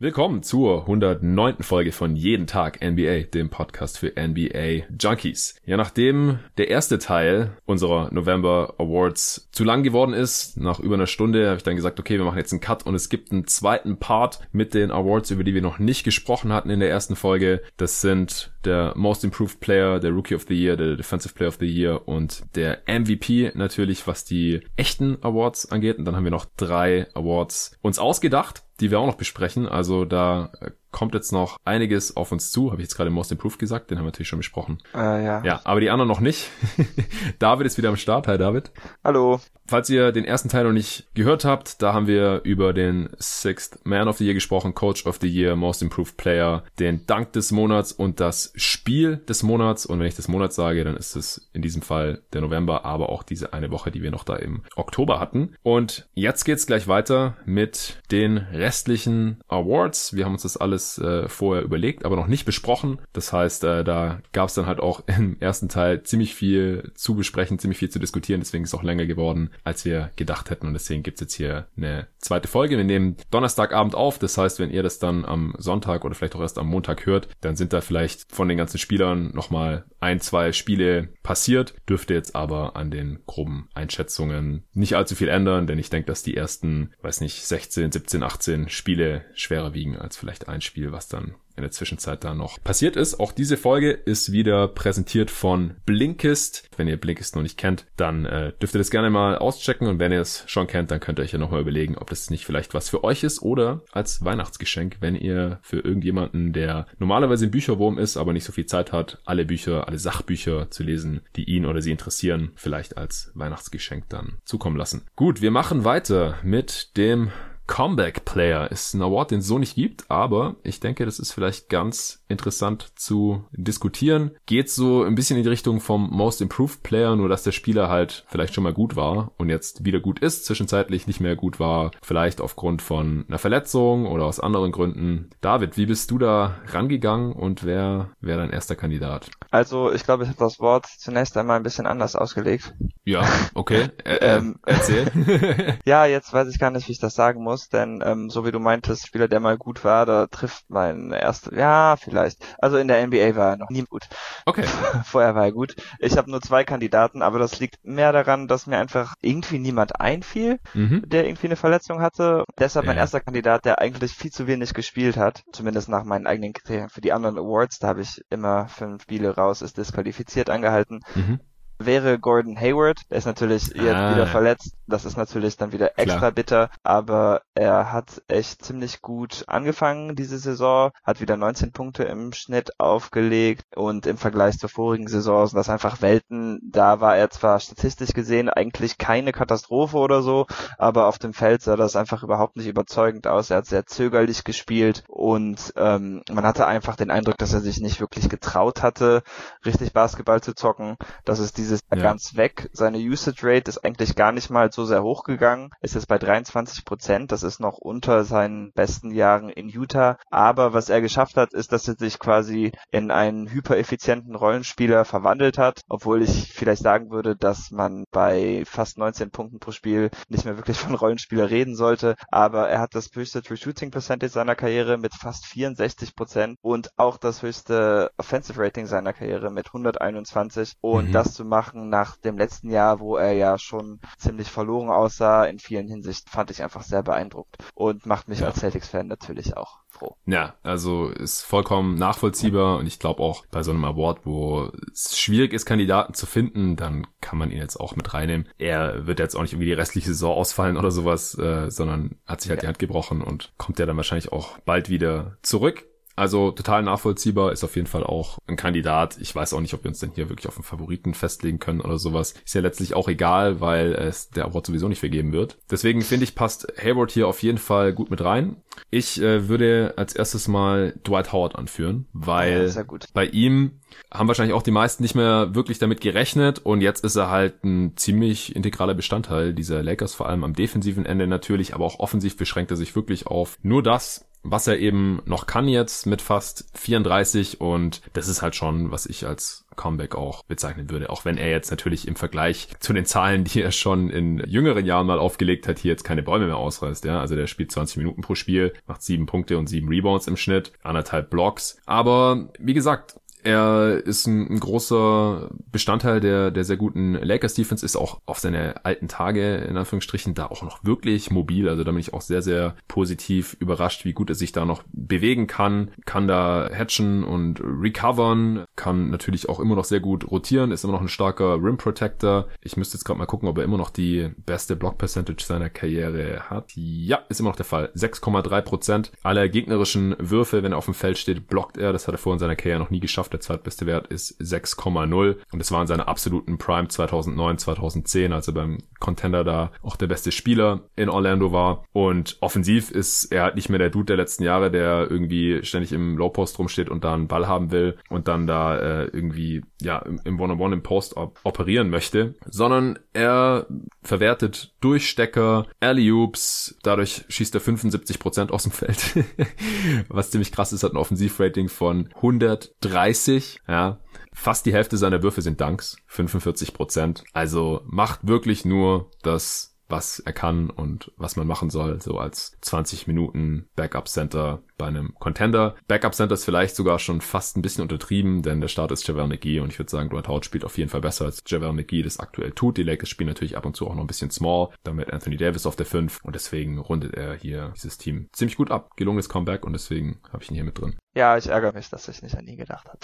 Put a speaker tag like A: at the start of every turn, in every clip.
A: Willkommen zur 109. Folge von Jeden Tag NBA, dem Podcast für NBA Junkies. Ja, nachdem der erste Teil unserer November Awards zu lang geworden ist, nach über einer Stunde, habe ich dann gesagt, okay, wir machen jetzt einen Cut und es gibt einen zweiten Part mit den Awards, über die wir noch nicht gesprochen hatten in der ersten Folge. Das sind der Most Improved Player, der Rookie of the Year, der Defensive Player of the Year und der MVP natürlich, was die echten Awards angeht. Und dann haben wir noch drei Awards uns ausgedacht die wir auch noch besprechen. Also da kommt jetzt noch einiges auf uns zu. Habe ich jetzt gerade Most Improved gesagt, den haben wir natürlich schon besprochen.
B: Äh, ja.
A: Ja, aber die anderen noch nicht. David ist wieder am Start. Hi David.
B: Hallo.
A: Falls ihr den ersten Teil noch nicht gehört habt, da haben wir über den Sixth Man of the Year gesprochen, Coach of the Year, Most Improved Player, den Dank des Monats und das Spiel des Monats. Und wenn ich des Monats sage, dann ist es in diesem Fall der November, aber auch diese eine Woche, die wir noch da im Oktober hatten. Und jetzt geht's gleich weiter mit den restlichen Awards. Wir haben uns das alles äh, vorher überlegt, aber noch nicht besprochen. Das heißt, äh, da gab's dann halt auch im ersten Teil ziemlich viel zu besprechen, ziemlich viel zu diskutieren. Deswegen ist es auch länger geworden als wir gedacht hätten. Und deswegen gibt's jetzt hier eine zweite Folge. Wir nehmen Donnerstagabend auf. Das heißt, wenn ihr das dann am Sonntag oder vielleicht auch erst am Montag hört, dann sind da vielleicht von den ganzen Spielern nochmal ein, zwei Spiele passiert. Dürfte jetzt aber an den groben Einschätzungen nicht allzu viel ändern, denn ich denke, dass die ersten, weiß nicht, 16, 17, 18 Spiele schwerer wiegen als vielleicht ein Spiel, was dann in der Zwischenzeit da noch passiert ist. Auch diese Folge ist wieder präsentiert von Blinkist. Wenn ihr Blinkist noch nicht kennt, dann äh, dürft ihr das gerne mal auschecken und wenn ihr es schon kennt, dann könnt ihr euch ja nochmal überlegen, ob das nicht vielleicht was für euch ist oder als Weihnachtsgeschenk, wenn ihr für irgendjemanden, der normalerweise ein Bücherwurm ist, aber nicht so viel Zeit hat, alle Bücher, alle Sachbücher zu lesen, die ihn oder sie interessieren, vielleicht als Weihnachtsgeschenk dann zukommen lassen. Gut, wir machen weiter mit dem Comeback Player ist ein Award, den es so nicht gibt, aber ich denke, das ist vielleicht ganz interessant zu diskutieren. Geht so ein bisschen in die Richtung vom Most Improved Player, nur dass der Spieler halt vielleicht schon mal gut war und jetzt wieder gut ist, zwischenzeitlich nicht mehr gut war, vielleicht aufgrund von einer Verletzung oder aus anderen Gründen. David, wie bist du da rangegangen und wer wäre dein erster Kandidat?
B: Also ich glaube, ich habe das Wort zunächst einmal ein bisschen anders ausgelegt.
A: Ja, okay. Ä ähm, erzähl.
B: ja, jetzt weiß ich gar nicht, wie ich das sagen muss, denn ähm, so wie du meintest, Spieler, der mal gut war, da trifft mein erster, ja, vielleicht. Also in der NBA war er noch nie gut.
A: Okay.
B: Vorher war er gut. Ich habe nur zwei Kandidaten, aber das liegt mehr daran, dass mir einfach irgendwie niemand einfiel, mhm. der irgendwie eine Verletzung hatte. Deshalb ja. mein erster Kandidat, der eigentlich viel zu wenig gespielt hat, zumindest nach meinen eigenen Kriterien. Für die anderen Awards, da habe ich immer fünf Spiele raus, ist disqualifiziert angehalten. Mhm wäre Gordon Hayward. Der ist natürlich jetzt ah, wieder verletzt. Das ist natürlich dann wieder extra klar. bitter. Aber er hat echt ziemlich gut angefangen diese Saison, hat wieder 19 Punkte im Schnitt aufgelegt und im Vergleich zur vorigen Saison sind das einfach Welten. Da war er zwar statistisch gesehen eigentlich keine Katastrophe oder so, aber auf dem Feld sah das einfach überhaupt nicht überzeugend aus. Er hat sehr zögerlich gespielt und ähm, man hatte einfach den Eindruck, dass er sich nicht wirklich getraut hatte, richtig Basketball zu zocken. Das ist diese dieses ja. ganz weg. Seine Usage Rate ist eigentlich gar nicht mal so sehr hoch gegangen. Ist jetzt bei 23 Prozent. Das ist noch unter seinen besten Jahren in Utah. Aber was er geschafft hat, ist, dass er sich quasi in einen hypereffizienten Rollenspieler verwandelt hat. Obwohl ich vielleicht sagen würde, dass man bei fast 19 Punkten pro Spiel nicht mehr wirklich von Rollenspieler reden sollte. Aber er hat das höchste True Shooting Percentage seiner Karriere mit fast 64 Prozent und auch das höchste Offensive Rating seiner Karriere mit 121. Und mhm. das zu machen, nach dem letzten Jahr, wo er ja schon ziemlich verloren aussah in vielen Hinsichten, fand ich einfach sehr beeindruckt und macht mich ja. als Celtics-Fan natürlich auch froh.
A: Ja, also ist vollkommen nachvollziehbar und ich glaube auch bei so einem Award, wo es schwierig ist, Kandidaten zu finden, dann kann man ihn jetzt auch mit reinnehmen. Er wird jetzt auch nicht irgendwie die restliche Saison ausfallen oder sowas, äh, sondern hat sich halt ja. die Hand gebrochen und kommt ja dann wahrscheinlich auch bald wieder zurück. Also total nachvollziehbar, ist auf jeden Fall auch ein Kandidat. Ich weiß auch nicht, ob wir uns denn hier wirklich auf einen Favoriten festlegen können oder sowas. Ist ja letztlich auch egal, weil es der Award sowieso nicht vergeben wird. Deswegen finde ich, passt Hayward hier auf jeden Fall gut mit rein. Ich äh, würde als erstes mal Dwight Howard anführen, weil ja, bei ihm haben wahrscheinlich auch die meisten nicht mehr wirklich damit gerechnet und jetzt ist er halt ein ziemlich integraler Bestandteil dieser Lakers, vor allem am defensiven Ende natürlich, aber auch offensiv beschränkt er sich wirklich auf nur das, was er eben noch kann jetzt mit fast 34 und das ist halt schon, was ich als Comeback auch bezeichnen würde. Auch wenn er jetzt natürlich im Vergleich zu den Zahlen, die er schon in jüngeren Jahren mal aufgelegt hat, hier jetzt keine Bäume mehr ausreißt. Ja, also der spielt 20 Minuten pro Spiel, macht sieben Punkte und sieben Rebounds im Schnitt, anderthalb Blocks. Aber wie gesagt, er ist ein, ein, großer Bestandteil der, der sehr guten Lakers Defense, ist auch auf seine alten Tage, in Anführungsstrichen, da auch noch wirklich mobil. Also da bin ich auch sehr, sehr positiv überrascht, wie gut er sich da noch bewegen kann, kann da hatchen und recovern, kann natürlich auch immer noch sehr gut rotieren, ist immer noch ein starker Rim Protector. Ich müsste jetzt gerade mal gucken, ob er immer noch die beste Block Percentage seiner Karriere hat. Ja, ist immer noch der Fall. 6,3 Prozent aller gegnerischen Würfe, wenn er auf dem Feld steht, blockt er. Das hat er vor in seiner Karriere noch nie geschafft geschafft. Der zweitbeste Wert ist 6,0 und es war in seiner absoluten Prime 2009, 2010, als er beim Contender da auch der beste Spieler in Orlando war. Und offensiv ist er halt nicht mehr der Dude der letzten Jahre, der irgendwie ständig im Low Post rumsteht und da einen Ball haben will und dann da äh, irgendwie ja im One-on-One im Post op operieren möchte, sondern er verwertet Durchstecker, Alley-Oops, dadurch schießt er 75% aus dem Feld, was ziemlich krass ist, hat ein Offensivrating von 130 30, ja. Fast die Hälfte seiner Würfe sind Dunks, 45 Prozent. Also macht wirklich nur das was er kann und was man machen soll, so als 20 Minuten Backup Center bei einem Contender. Backup Center ist vielleicht sogar schon fast ein bisschen untertrieben, denn der Start ist Javel McGee und ich würde sagen, Dwight Howard spielt auf jeden Fall besser als Javel McGee das aktuell tut. Die Lakers spielen natürlich ab und zu auch noch ein bisschen small, damit Anthony Davis auf der 5 und deswegen rundet er hier dieses Team ziemlich gut ab. Gelungenes Comeback und deswegen habe ich ihn hier mit drin.
B: Ja, ich ärgere mich, dass ich nicht an ihn gedacht habe.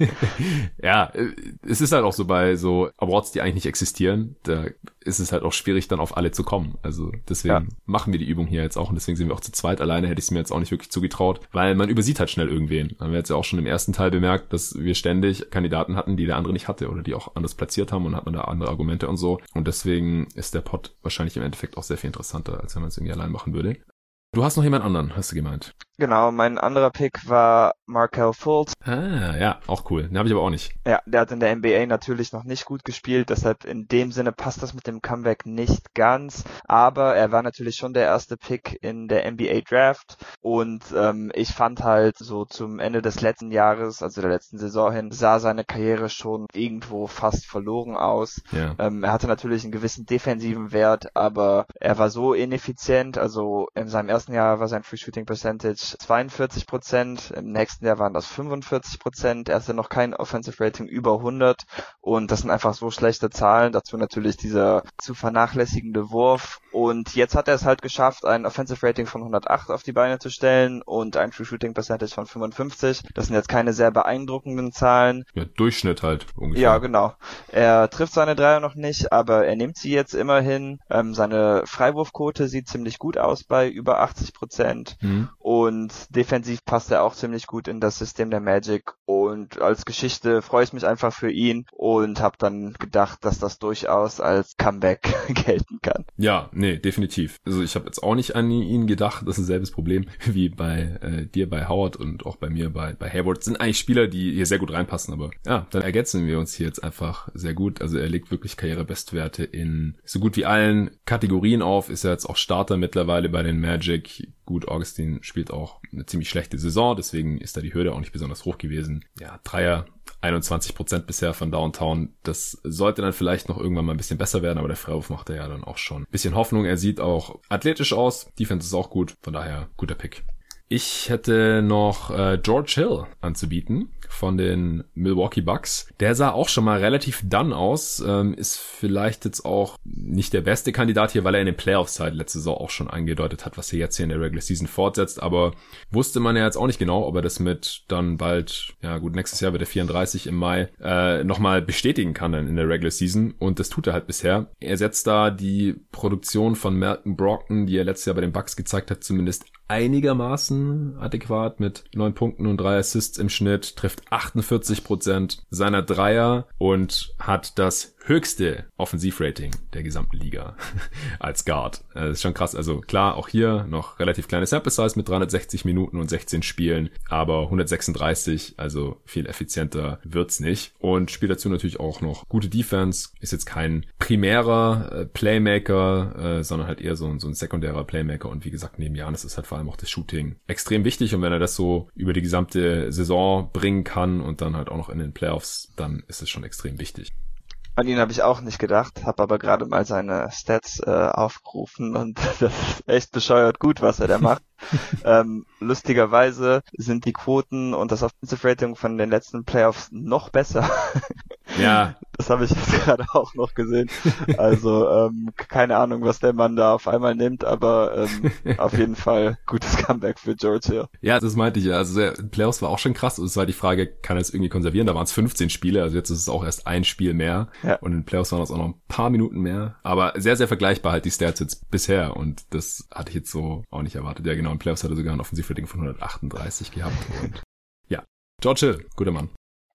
A: ja, es ist halt auch so bei so Awards, die eigentlich nicht existieren, da ist es halt auch schwierig, dann auf alle zu kommen. Also deswegen ja. machen wir die Übung hier jetzt auch und deswegen sind wir auch zu zweit. Alleine hätte ich es mir jetzt auch nicht wirklich zugetraut getraut, weil man übersieht halt schnell irgendwen. Haben wir jetzt ja auch schon im ersten Teil bemerkt, dass wir ständig Kandidaten hatten, die der andere nicht hatte oder die auch anders platziert haben und hat man da andere Argumente und so. Und deswegen ist der Pod wahrscheinlich im Endeffekt auch sehr viel interessanter, als wenn man es irgendwie allein machen würde. Du hast noch jemand anderen, hast du gemeint?
B: Genau, mein anderer Pick war Markel Fultz.
A: Ah, ja, auch cool. Den habe ich aber auch nicht.
B: Ja, der hat in der NBA natürlich noch nicht gut gespielt, deshalb in dem Sinne passt das mit dem Comeback nicht ganz. Aber er war natürlich schon der erste Pick in der NBA Draft und ähm, ich fand halt so zum Ende des letzten Jahres, also der letzten Saison hin, sah seine Karriere schon irgendwo fast verloren aus. Ja. Ähm, er hatte natürlich einen gewissen defensiven Wert, aber er war so ineffizient. Also in seinem ersten Jahr war sein Free Shooting Percentage 42 Prozent, im nächsten Jahr waren das 45 Prozent, er hatte noch kein Offensive Rating über 100 und das sind einfach so schlechte Zahlen, dazu natürlich dieser zu vernachlässigende Wurf und jetzt hat er es halt geschafft, ein Offensive Rating von 108 auf die Beine zu stellen und ein True Shooting Percentage von 55. Das sind jetzt keine sehr beeindruckenden Zahlen.
A: Ja, Durchschnitt halt
B: ungefähr. Ja, genau. Er trifft seine Dreier noch nicht, aber er nimmt sie jetzt immerhin. Ähm, seine Freiwurfquote sieht ziemlich gut aus bei über 80 Prozent mhm. und defensiv passt er auch ziemlich gut in das System der Magic und als Geschichte freue ich mich einfach für ihn und habe dann gedacht, dass das durchaus als Comeback gelten kann.
A: Ja, nee, definitiv. Also ich habe jetzt auch nicht an ihn gedacht. Das ist selbes Problem wie bei äh, dir bei Howard und auch bei mir bei, bei Hayward. Das sind eigentlich Spieler, die hier sehr gut reinpassen, aber ja, dann ergänzen wir uns hier jetzt einfach sehr gut. Also er legt wirklich Karrierebestwerte in so gut wie allen Kategorien auf, ist er jetzt auch Starter mittlerweile bei den Magic. Gut, Augustin spielt auch eine ziemlich schlechte Saison, deswegen ist da die Hürde auch nicht besonders hoch gewesen. Ja, Dreier 21 Prozent bisher von Downtown. Das sollte dann vielleicht noch irgendwann mal ein bisschen besser werden, aber der Freiwurf macht er ja dann auch schon ein bisschen Hoffnung. Er sieht auch athletisch aus. Defense ist auch gut. Von daher guter Pick. Ich hätte noch äh, George Hill anzubieten von den Milwaukee Bucks. Der sah auch schon mal relativ done aus, ähm, ist vielleicht jetzt auch nicht der beste Kandidat hier, weil er in den Playoffs halt letzte Saison auch schon angedeutet hat, was er jetzt hier in der Regular Season fortsetzt, aber wusste man ja jetzt auch nicht genau, ob er das mit dann bald, ja gut, nächstes Jahr wird er 34 im Mai, äh, nochmal bestätigen kann dann in der Regular Season und das tut er halt bisher. Er setzt da die Produktion von Malcolm Brockton, die er letztes Jahr bei den Bucks gezeigt hat, zumindest einigermaßen adäquat mit neun Punkten und drei Assists im Schnitt, trifft 48 Prozent seiner Dreier und hat das höchste Offensivrating der gesamten Liga als Guard. Das ist schon krass. Also klar, auch hier noch relativ kleine Sample Size mit 360 Minuten und 16 Spielen, aber 136, also viel effizienter wird's nicht. Und spielt dazu natürlich auch noch gute Defense. Ist jetzt kein primärer äh, Playmaker, äh, sondern halt eher so, so ein sekundärer Playmaker. Und wie gesagt, neben Janis ist halt vor allem auch das Shooting extrem wichtig. Und wenn er das so über die gesamte Saison bringen kann und dann halt auch noch in den Playoffs, dann ist es schon extrem wichtig.
B: An ihn habe ich auch nicht gedacht, habe aber gerade mal seine Stats äh, aufgerufen und das ist echt bescheuert gut, was er da macht. ähm, lustigerweise sind die Quoten und das Offensive Rating von den letzten Playoffs noch besser.
A: Ja.
B: Das habe ich jetzt gerade auch noch gesehen. Also ähm, keine Ahnung, was der Mann da auf einmal nimmt, aber ähm, auf jeden Fall gutes Comeback für Georgia.
A: Ja, das meinte ich ja. Also der Playoffs war auch schon krass. Es war die Frage, kann er es irgendwie konservieren? Da waren es 15 Spiele, also jetzt ist es auch erst ein Spiel mehr. Ja. Und in Playoffs waren es auch noch ein paar Minuten mehr. Aber sehr, sehr vergleichbar halt die Stats jetzt bisher. Und das hatte ich jetzt so auch nicht erwartet. Ja, genau. In Playoffs hat er sogar ein Offensivrating von 138 gehabt. Und ja, George Hill, guter Mann.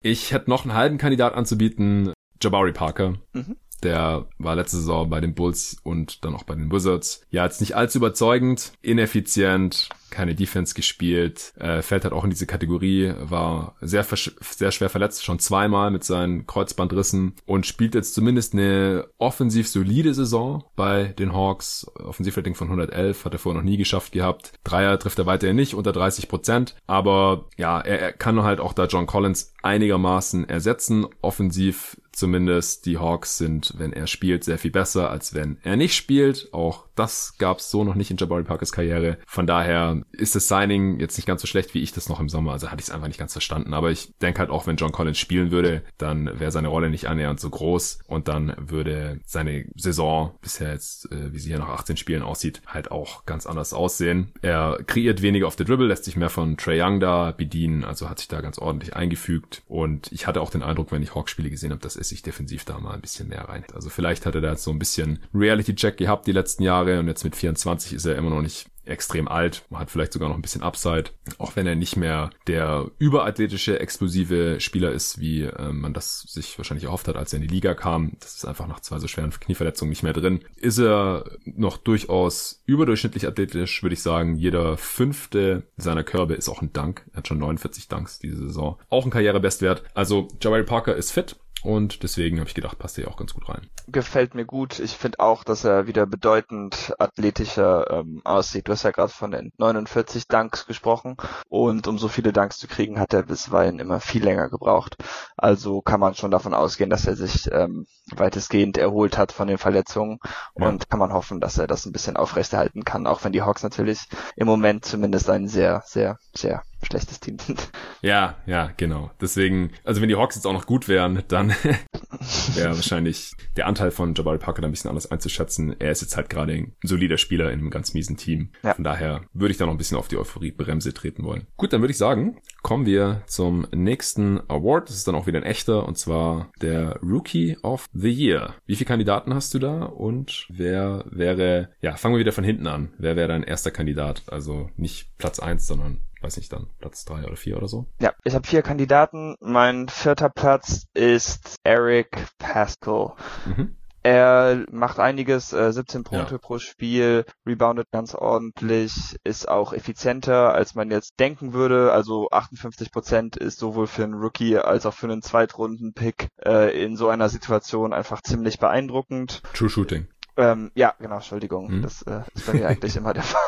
A: Ich hätte noch einen halben Kandidat anzubieten, Jabari Parker. Mhm. Der war letzte Saison bei den Bulls und dann auch bei den Wizards. Ja, jetzt nicht allzu überzeugend, ineffizient, keine Defense gespielt, äh, fällt halt auch in diese Kategorie, war sehr, sehr schwer verletzt, schon zweimal mit seinen Kreuzbandrissen und spielt jetzt zumindest eine offensiv solide Saison bei den Hawks. Offensivrating von 111 hat er vorher noch nie geschafft gehabt. Dreier trifft er weiterhin nicht, unter 30 Prozent, aber ja, er, er kann halt auch da John Collins einigermaßen ersetzen. Offensiv zumindest die Hawks sind, wenn er spielt, sehr viel besser, als wenn er nicht spielt. Auch das gab's so noch nicht in Jabari Parkers Karriere. Von daher ist das Signing jetzt nicht ganz so schlecht, wie ich das noch im Sommer. Also hatte ich es einfach nicht ganz verstanden. Aber ich denke halt auch, wenn John Collins spielen würde, dann wäre seine Rolle nicht annähernd so groß und dann würde seine Saison bisher jetzt, äh, wie sie hier nach 18 Spielen aussieht, halt auch ganz anders aussehen. Er kreiert weniger auf der Dribble, lässt sich mehr von Trey Young da bedienen, also hat sich da ganz ordentlich eingefügt. Und ich hatte auch den Eindruck, wenn ich Hawks-Spiele gesehen habe, dass er sich defensiv da mal ein bisschen mehr rein. Also vielleicht hat er da jetzt so ein bisschen Reality-Check gehabt die letzten Jahre und jetzt mit 24 ist er immer noch nicht extrem alt, hat vielleicht sogar noch ein bisschen Upside, auch wenn er nicht mehr der überathletische, explosive Spieler ist, wie äh, man das sich wahrscheinlich erhofft hat, als er in die Liga kam. Das ist einfach nach zwei so schweren Knieverletzungen nicht mehr drin. Ist er noch durchaus überdurchschnittlich athletisch, würde ich sagen. Jeder fünfte seiner Körbe ist auch ein Dank. Er hat schon 49 Danks diese Saison. Auch ein Karrierebestwert. Also Jabari Parker ist fit und deswegen habe ich gedacht, passt er ja auch ganz gut rein.
B: Gefällt mir gut. Ich finde auch, dass er wieder bedeutend athletischer ähm, aussieht. Du hast ja gerade von den 49 Dunks gesprochen. Und um so viele Dunks zu kriegen, hat er bisweilen immer viel länger gebraucht. Also kann man schon davon ausgehen, dass er sich ähm, weitestgehend erholt hat von den Verletzungen. Ja. Und kann man hoffen, dass er das ein bisschen aufrechterhalten kann. Auch wenn die Hawks natürlich im Moment zumindest ein sehr, sehr, sehr schlechtes Team sind.
A: Ja, ja, genau. Deswegen, also wenn die Hawks jetzt auch noch gut wären, dann wäre wahrscheinlich der Anteil von Jabari Parker da ein bisschen anders einzuschätzen. Er ist jetzt halt gerade ein solider Spieler in einem ganz miesen Team. Ja. Von daher würde ich da noch ein bisschen auf die Euphorie-Bremse treten wollen. Gut, dann würde ich sagen, kommen wir zum nächsten Award. Das ist dann auch wieder ein echter und zwar der Rookie of the Year. Wie viele Kandidaten hast du da und wer wäre, ja, fangen wir wieder von hinten an. Wer wäre dein erster Kandidat? Also nicht Platz eins, sondern weiß nicht dann, Platz drei oder vier oder so?
B: Ja, ich habe vier Kandidaten. Mein vierter Platz ist Eric Pascal. Mhm. Er macht einiges, äh, 17 Punkte ja. pro Spiel, reboundet ganz ordentlich, ist auch effizienter, als man jetzt denken würde. Also 58 Prozent ist sowohl für einen Rookie als auch für einen Zweitrunden-Pick äh, in so einer Situation einfach ziemlich beeindruckend.
A: True Shooting.
B: Ähm, ja, genau, Entschuldigung. Hm. Das äh, ist bei mir eigentlich immer der Fall.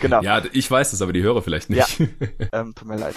A: genau. Ja, ich weiß das, aber die höre vielleicht nicht.
B: Ja, ähm, tut mir leid.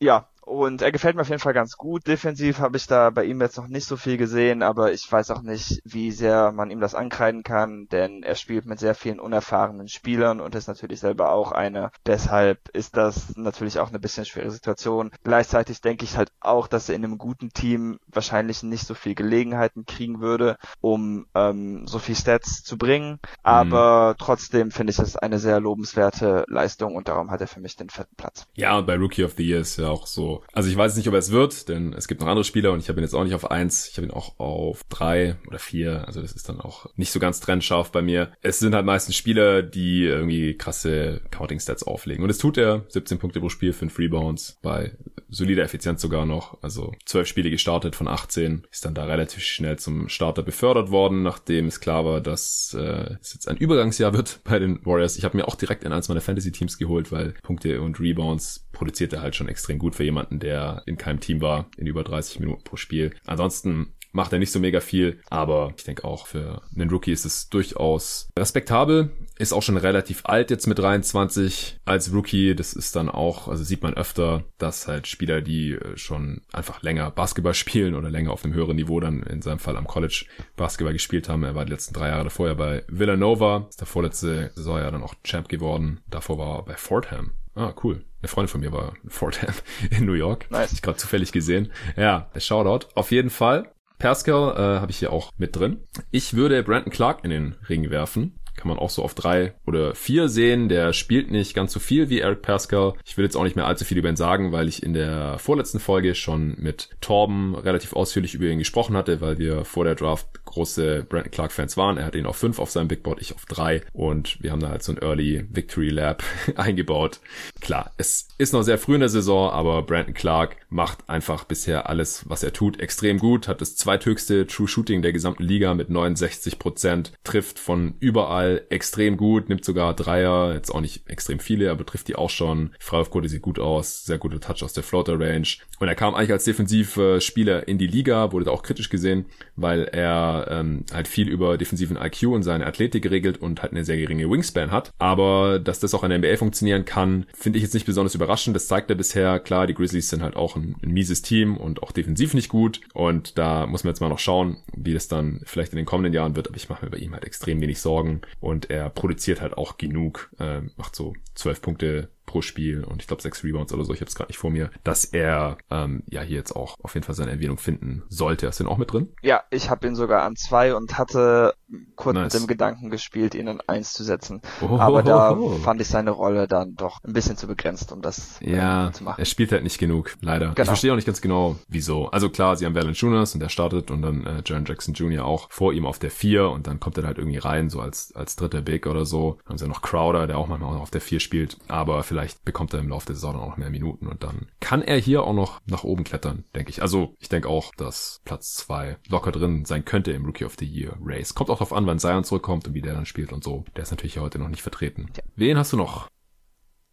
B: Ja, und er gefällt mir auf jeden Fall ganz gut. Defensiv habe ich da bei ihm jetzt noch nicht so viel gesehen, aber ich weiß auch nicht, wie sehr man ihm das ankreiden kann, denn er spielt mit sehr vielen unerfahrenen Spielern und ist natürlich selber auch einer. Deshalb ist das natürlich auch eine bisschen schwere Situation. Gleichzeitig denke ich halt auch, dass er in einem guten Team wahrscheinlich nicht so viel Gelegenheiten kriegen würde, um ähm, so viel Stats zu bringen. Aber mhm. trotzdem finde ich es eine sehr lobenswerte Leistung und darum hat er für mich den vierten Platz.
A: Ja, und bei Rookie of the Year ist ja auch so so. Also ich weiß nicht, ob er es wird, denn es gibt noch andere Spieler und ich habe ihn jetzt auch nicht auf eins. Ich habe ihn auch auf drei oder vier. Also das ist dann auch nicht so ganz trennscharf bei mir. Es sind halt meistens Spieler, die irgendwie krasse Counting-Stats auflegen. Und das tut er. 17 Punkte pro Spiel, 5 Rebounds bei solider Effizienz sogar noch. Also 12 Spiele gestartet von 18. Ist dann da relativ schnell zum Starter befördert worden, nachdem es klar war, dass äh, es jetzt ein Übergangsjahr wird bei den Warriors. Ich habe mir auch direkt in eins meiner Fantasy-Teams geholt, weil Punkte und Rebounds produziert er halt schon extrem gut für jemanden, der in keinem Team war, in über 30 Minuten pro Spiel. Ansonsten macht er nicht so mega viel, aber ich denke auch für einen Rookie ist es durchaus respektabel. Ist auch schon relativ alt jetzt mit 23 als Rookie. Das ist dann auch, also sieht man öfter, dass halt Spieler, die äh, schon einfach länger Basketball spielen oder länger auf einem höheren Niveau dann in seinem Fall am College Basketball gespielt haben. Er war die letzten drei Jahre vorher bei Villanova, ist der vorletzte Saison ja dann auch Champ geworden. Davor war er bei Fordham. Ah, cool. Eine Freundin von mir war in Fordham in New York. Nice. Ich gerade zufällig gesehen. Ja, Shoutout. Auf jeden Fall. Pascal äh, habe ich hier auch mit drin. Ich würde Brandon Clark in den Ring werfen kann man auch so auf drei oder vier sehen. Der spielt nicht ganz so viel wie Eric Pascal. Ich will jetzt auch nicht mehr allzu viel über ihn sagen, weil ich in der vorletzten Folge schon mit Torben relativ ausführlich über ihn gesprochen hatte, weil wir vor der Draft große Brandon Clark Fans waren. Er hat ihn auf fünf auf seinem Big Board, ich auf drei und wir haben da halt so ein Early Victory Lab eingebaut. Klar, es ist noch sehr früh in der Saison, aber Brandon Clark macht einfach bisher alles, was er tut, extrem gut, hat das zweithöchste True Shooting der gesamten Liga mit 69 Prozent, trifft von überall extrem gut, nimmt sogar Dreier, jetzt auch nicht extrem viele, aber trifft die auch schon. Freiwurfquote sieht gut aus, sehr guter Touch aus der Floater Range. Und er kam eigentlich als Defensivspieler in die Liga, wurde da auch kritisch gesehen, weil er ähm, halt viel über defensiven IQ und seine Athletik geregelt und halt eine sehr geringe Wingspan hat. Aber dass das auch in der NBA funktionieren kann, finde ich jetzt nicht besonders überraschend. Das zeigt er bisher. Klar, die Grizzlies sind halt auch ein, ein mieses Team und auch defensiv nicht gut. Und da muss man jetzt mal noch schauen, wie das dann vielleicht in den kommenden Jahren wird. Aber ich mache mir bei ihm halt extrem wenig Sorgen und er produziert halt auch genug, äh, macht so zwölf Punkte pro Spiel und ich glaube sechs Rebounds oder so, ich habe es gerade nicht vor mir, dass er ähm, ja hier jetzt auch auf jeden Fall seine Erwähnung finden sollte. Hast du ihn auch mit drin?
B: Ja, ich habe ihn sogar an zwei und hatte kurz nice. mit dem Gedanken gespielt, ihn an eins zu setzen. Oh, Aber da fand ich seine Rolle dann doch ein bisschen zu begrenzt, um das
A: äh, ja, äh, zu machen. Er spielt halt nicht genug, leider. Genau. Ich verstehe auch nicht ganz genau, wieso. Also klar, sie haben Valanciunas und der startet und dann äh, Jaron Jackson Jr. auch vor ihm auf der vier und dann kommt er halt irgendwie rein, so als, als dritter Big oder so. Dann haben sie ja noch Crowder, der auch manchmal auch auf der vier spielt. Aber vielleicht bekommt er im Laufe der Saison auch noch mehr Minuten und dann kann er hier auch noch nach oben klettern, denke ich. Also ich denke auch, dass Platz zwei locker drin sein könnte im Rookie of the Year Race. Kommt auch darauf an, wann Zion zurückkommt und wie der dann spielt und so. Der ist natürlich heute noch nicht vertreten. Wen hast du noch?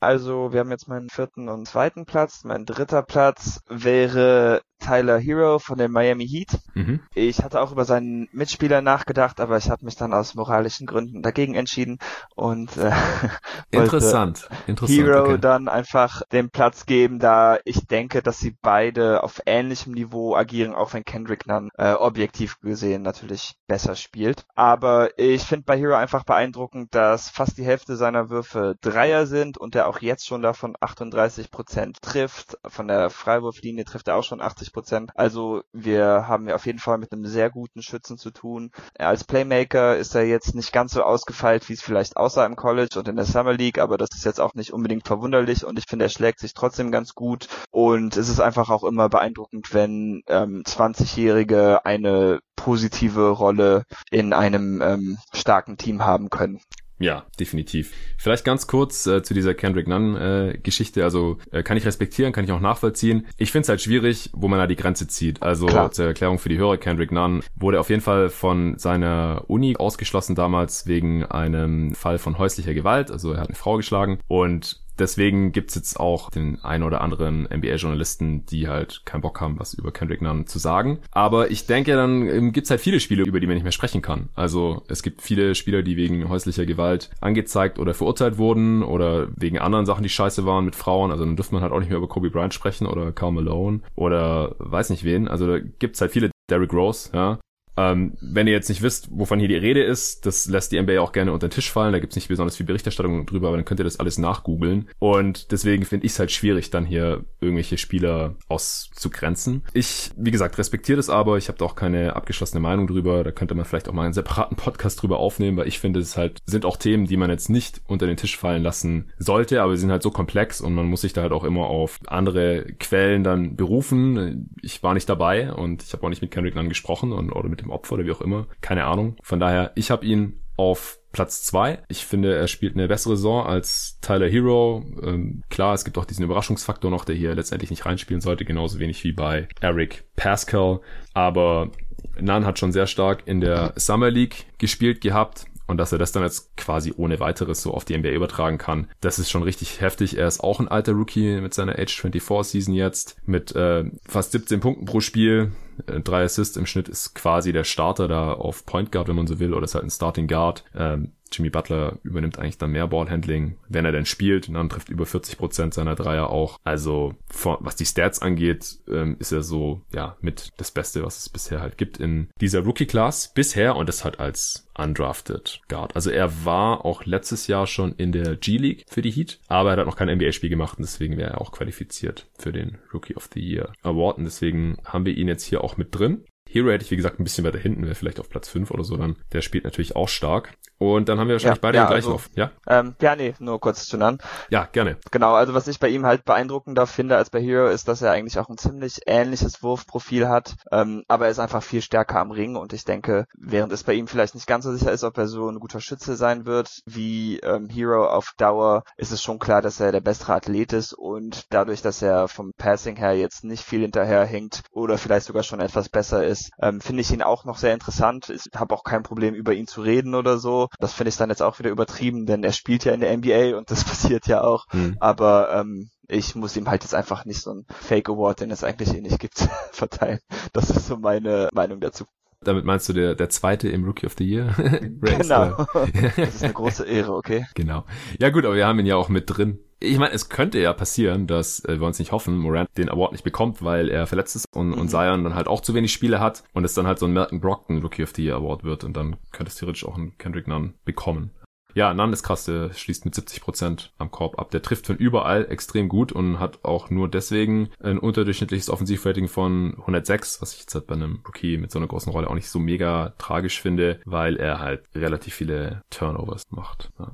B: Also wir haben jetzt meinen vierten und zweiten Platz. Mein dritter Platz wäre Tyler Hero von den Miami Heat. Mhm. Ich hatte auch über seinen Mitspieler nachgedacht, aber ich habe mich dann aus moralischen Gründen dagegen entschieden und äh,
A: interessant, interessant.
B: Hero okay. dann einfach den Platz geben, da ich denke, dass sie beide auf ähnlichem Niveau agieren, auch wenn Kendrick dann äh, objektiv gesehen natürlich besser spielt. Aber ich finde bei Hero einfach beeindruckend, dass fast die Hälfte seiner Würfe Dreier sind und er auch jetzt schon davon 38 Prozent trifft. Von der Freiwurflinie trifft er auch schon 80 Prozent. Also wir haben ja auf jeden Fall mit einem sehr guten Schützen zu tun. Als Playmaker ist er jetzt nicht ganz so ausgefeilt, wie es vielleicht außer im College und in der Summer League, aber das ist jetzt auch nicht unbedingt verwunderlich und ich finde, er schlägt sich trotzdem ganz gut und es ist einfach auch immer beeindruckend, wenn ähm, 20-Jährige eine positive Rolle in einem ähm, starken Team haben können.
A: Ja, definitiv. Vielleicht ganz kurz äh, zu dieser Kendrick Nunn-Geschichte. Äh, also äh, kann ich respektieren, kann ich auch nachvollziehen. Ich finde es halt schwierig, wo man da die Grenze zieht. Also Klar. zur Erklärung für die Hörer, Kendrick Nunn wurde auf jeden Fall von seiner Uni ausgeschlossen damals wegen einem Fall von häuslicher Gewalt. Also er hat eine Frau geschlagen und Deswegen gibt's jetzt auch den ein oder anderen NBA-Journalisten, die halt keinen Bock haben, was über Kendrick Nunn zu sagen. Aber ich denke, dann ähm, gibt's halt viele Spiele, über die man nicht mehr sprechen kann. Also es gibt viele Spieler, die wegen häuslicher Gewalt angezeigt oder verurteilt wurden oder wegen anderen Sachen, die scheiße waren mit Frauen. Also dann dürfte man halt auch nicht mehr über Kobe Bryant sprechen oder Carl Malone oder weiß nicht wen. Also da gibt's halt viele Derrick Rose, ja, Ähm, wenn ihr jetzt nicht wisst, wovon hier die Rede ist, das lässt die NBA auch gerne unter den Tisch fallen. Da gibt's nicht besonders viel Berichterstattung drüber, aber dann könnt ihr das alles nachgoogeln. Und deswegen finde ich es halt schwierig, dann hier irgendwelche Spieler auszugrenzen. Ich, wie gesagt, respektiere das aber. Ich habe da auch keine abgeschlossene Meinung drüber. Da könnte man vielleicht auch mal einen separaten Podcast drüber aufnehmen, weil ich finde, es halt sind auch Themen, die man jetzt nicht unter den Tisch fallen lassen sollte, aber sie sind halt so komplex und man muss sich da halt auch immer auf andere Quellen dann berufen. Ich war nicht dabei und ich habe auch nicht mit Kendrick Nunn gesprochen und, oder mit dem Opfer oder wie auch immer. Keine Ahnung. Von daher, ich habe ihn auf Platz zwei. Ich finde, er spielt eine bessere Saison als Tyler Hero. Ähm, klar, es gibt auch diesen Überraschungsfaktor noch, der hier letztendlich nicht reinspielen sollte, genauso wenig wie bei Eric Pascal. Aber Nunn hat schon sehr stark in der Summer League gespielt gehabt und dass er das dann jetzt quasi ohne weiteres so auf die NBA übertragen kann, das ist schon richtig heftig. Er ist auch ein alter Rookie mit seiner Age 24 Season jetzt mit äh, fast 17 Punkten pro Spiel, drei Assists im Schnitt ist quasi der Starter da auf Point Guard, wenn man so will, oder ist halt ein Starting Guard. Ähm, Jimmy Butler übernimmt eigentlich dann mehr Ballhandling, wenn er denn spielt. Und dann trifft über 40 Prozent seiner Dreier auch. Also was die Stats angeht, ähm, ist er so ja mit das Beste, was es bisher halt gibt in dieser Rookie-Class bisher und das halt als undrafted Guard. Also er war auch letztes Jahr schon in der G-League für die Heat, aber er hat noch kein NBA-Spiel gemacht und deswegen wäre er auch qualifiziert für den Rookie of the Year Award und deswegen haben wir ihn jetzt hier auch mit drin. Hero hätte ich, wie gesagt, ein bisschen weiter hinten, wäre vielleicht auf Platz 5 oder so dann. Der spielt natürlich auch stark. Und dann haben wir wahrscheinlich ja, beide ja, den gleichen
B: also,
A: auf. Ja?
B: Ähm, ja, nee, nur kurz zu nennen.
A: Ja, gerne.
B: Genau, also was ich bei ihm halt beeindruckender finde als bei Hero, ist, dass er eigentlich auch ein ziemlich ähnliches Wurfprofil hat. Ähm, aber er ist einfach viel stärker am Ring und ich denke, während es bei ihm vielleicht nicht ganz so sicher ist, ob er so ein guter Schütze sein wird wie ähm, Hero auf Dauer, ist es schon klar, dass er der bessere Athlet ist und dadurch, dass er vom Passing her jetzt nicht viel hinterherhinkt oder vielleicht sogar schon etwas besser ist, ähm, finde ich ihn auch noch sehr interessant. Ich habe auch kein Problem, über ihn zu reden oder so. Das finde ich dann jetzt auch wieder übertrieben, denn er spielt ja in der NBA und das passiert ja auch. Mhm. Aber ähm, ich muss ihm halt jetzt einfach nicht so ein Fake Award, den es eigentlich eh nicht gibt, verteilen. Das ist so meine Meinung dazu.
A: Damit meinst du der, der zweite im Rookie of the Year
B: Race? Genau. das ist eine große Ehre, okay?
A: Genau. Ja gut, aber wir haben ihn ja auch mit drin ich meine, es könnte ja passieren, dass äh, wir uns nicht hoffen, Morant den Award nicht bekommt, weil er verletzt ist und, mhm. und Zion dann halt auch zu wenig Spiele hat und es dann halt so ein Merton Brockton Rookie of the Year Award wird und dann könnte es theoretisch auch ein Kendrick Nunn bekommen. Ja, Nunn ist krass, der schließt mit 70 Prozent am Korb ab. Der trifft von überall extrem gut und hat auch nur deswegen ein unterdurchschnittliches Offensivrating von 106, was ich jetzt halt bei einem Rookie mit so einer großen Rolle auch nicht so mega tragisch finde, weil er halt relativ viele Turnovers macht. Ja,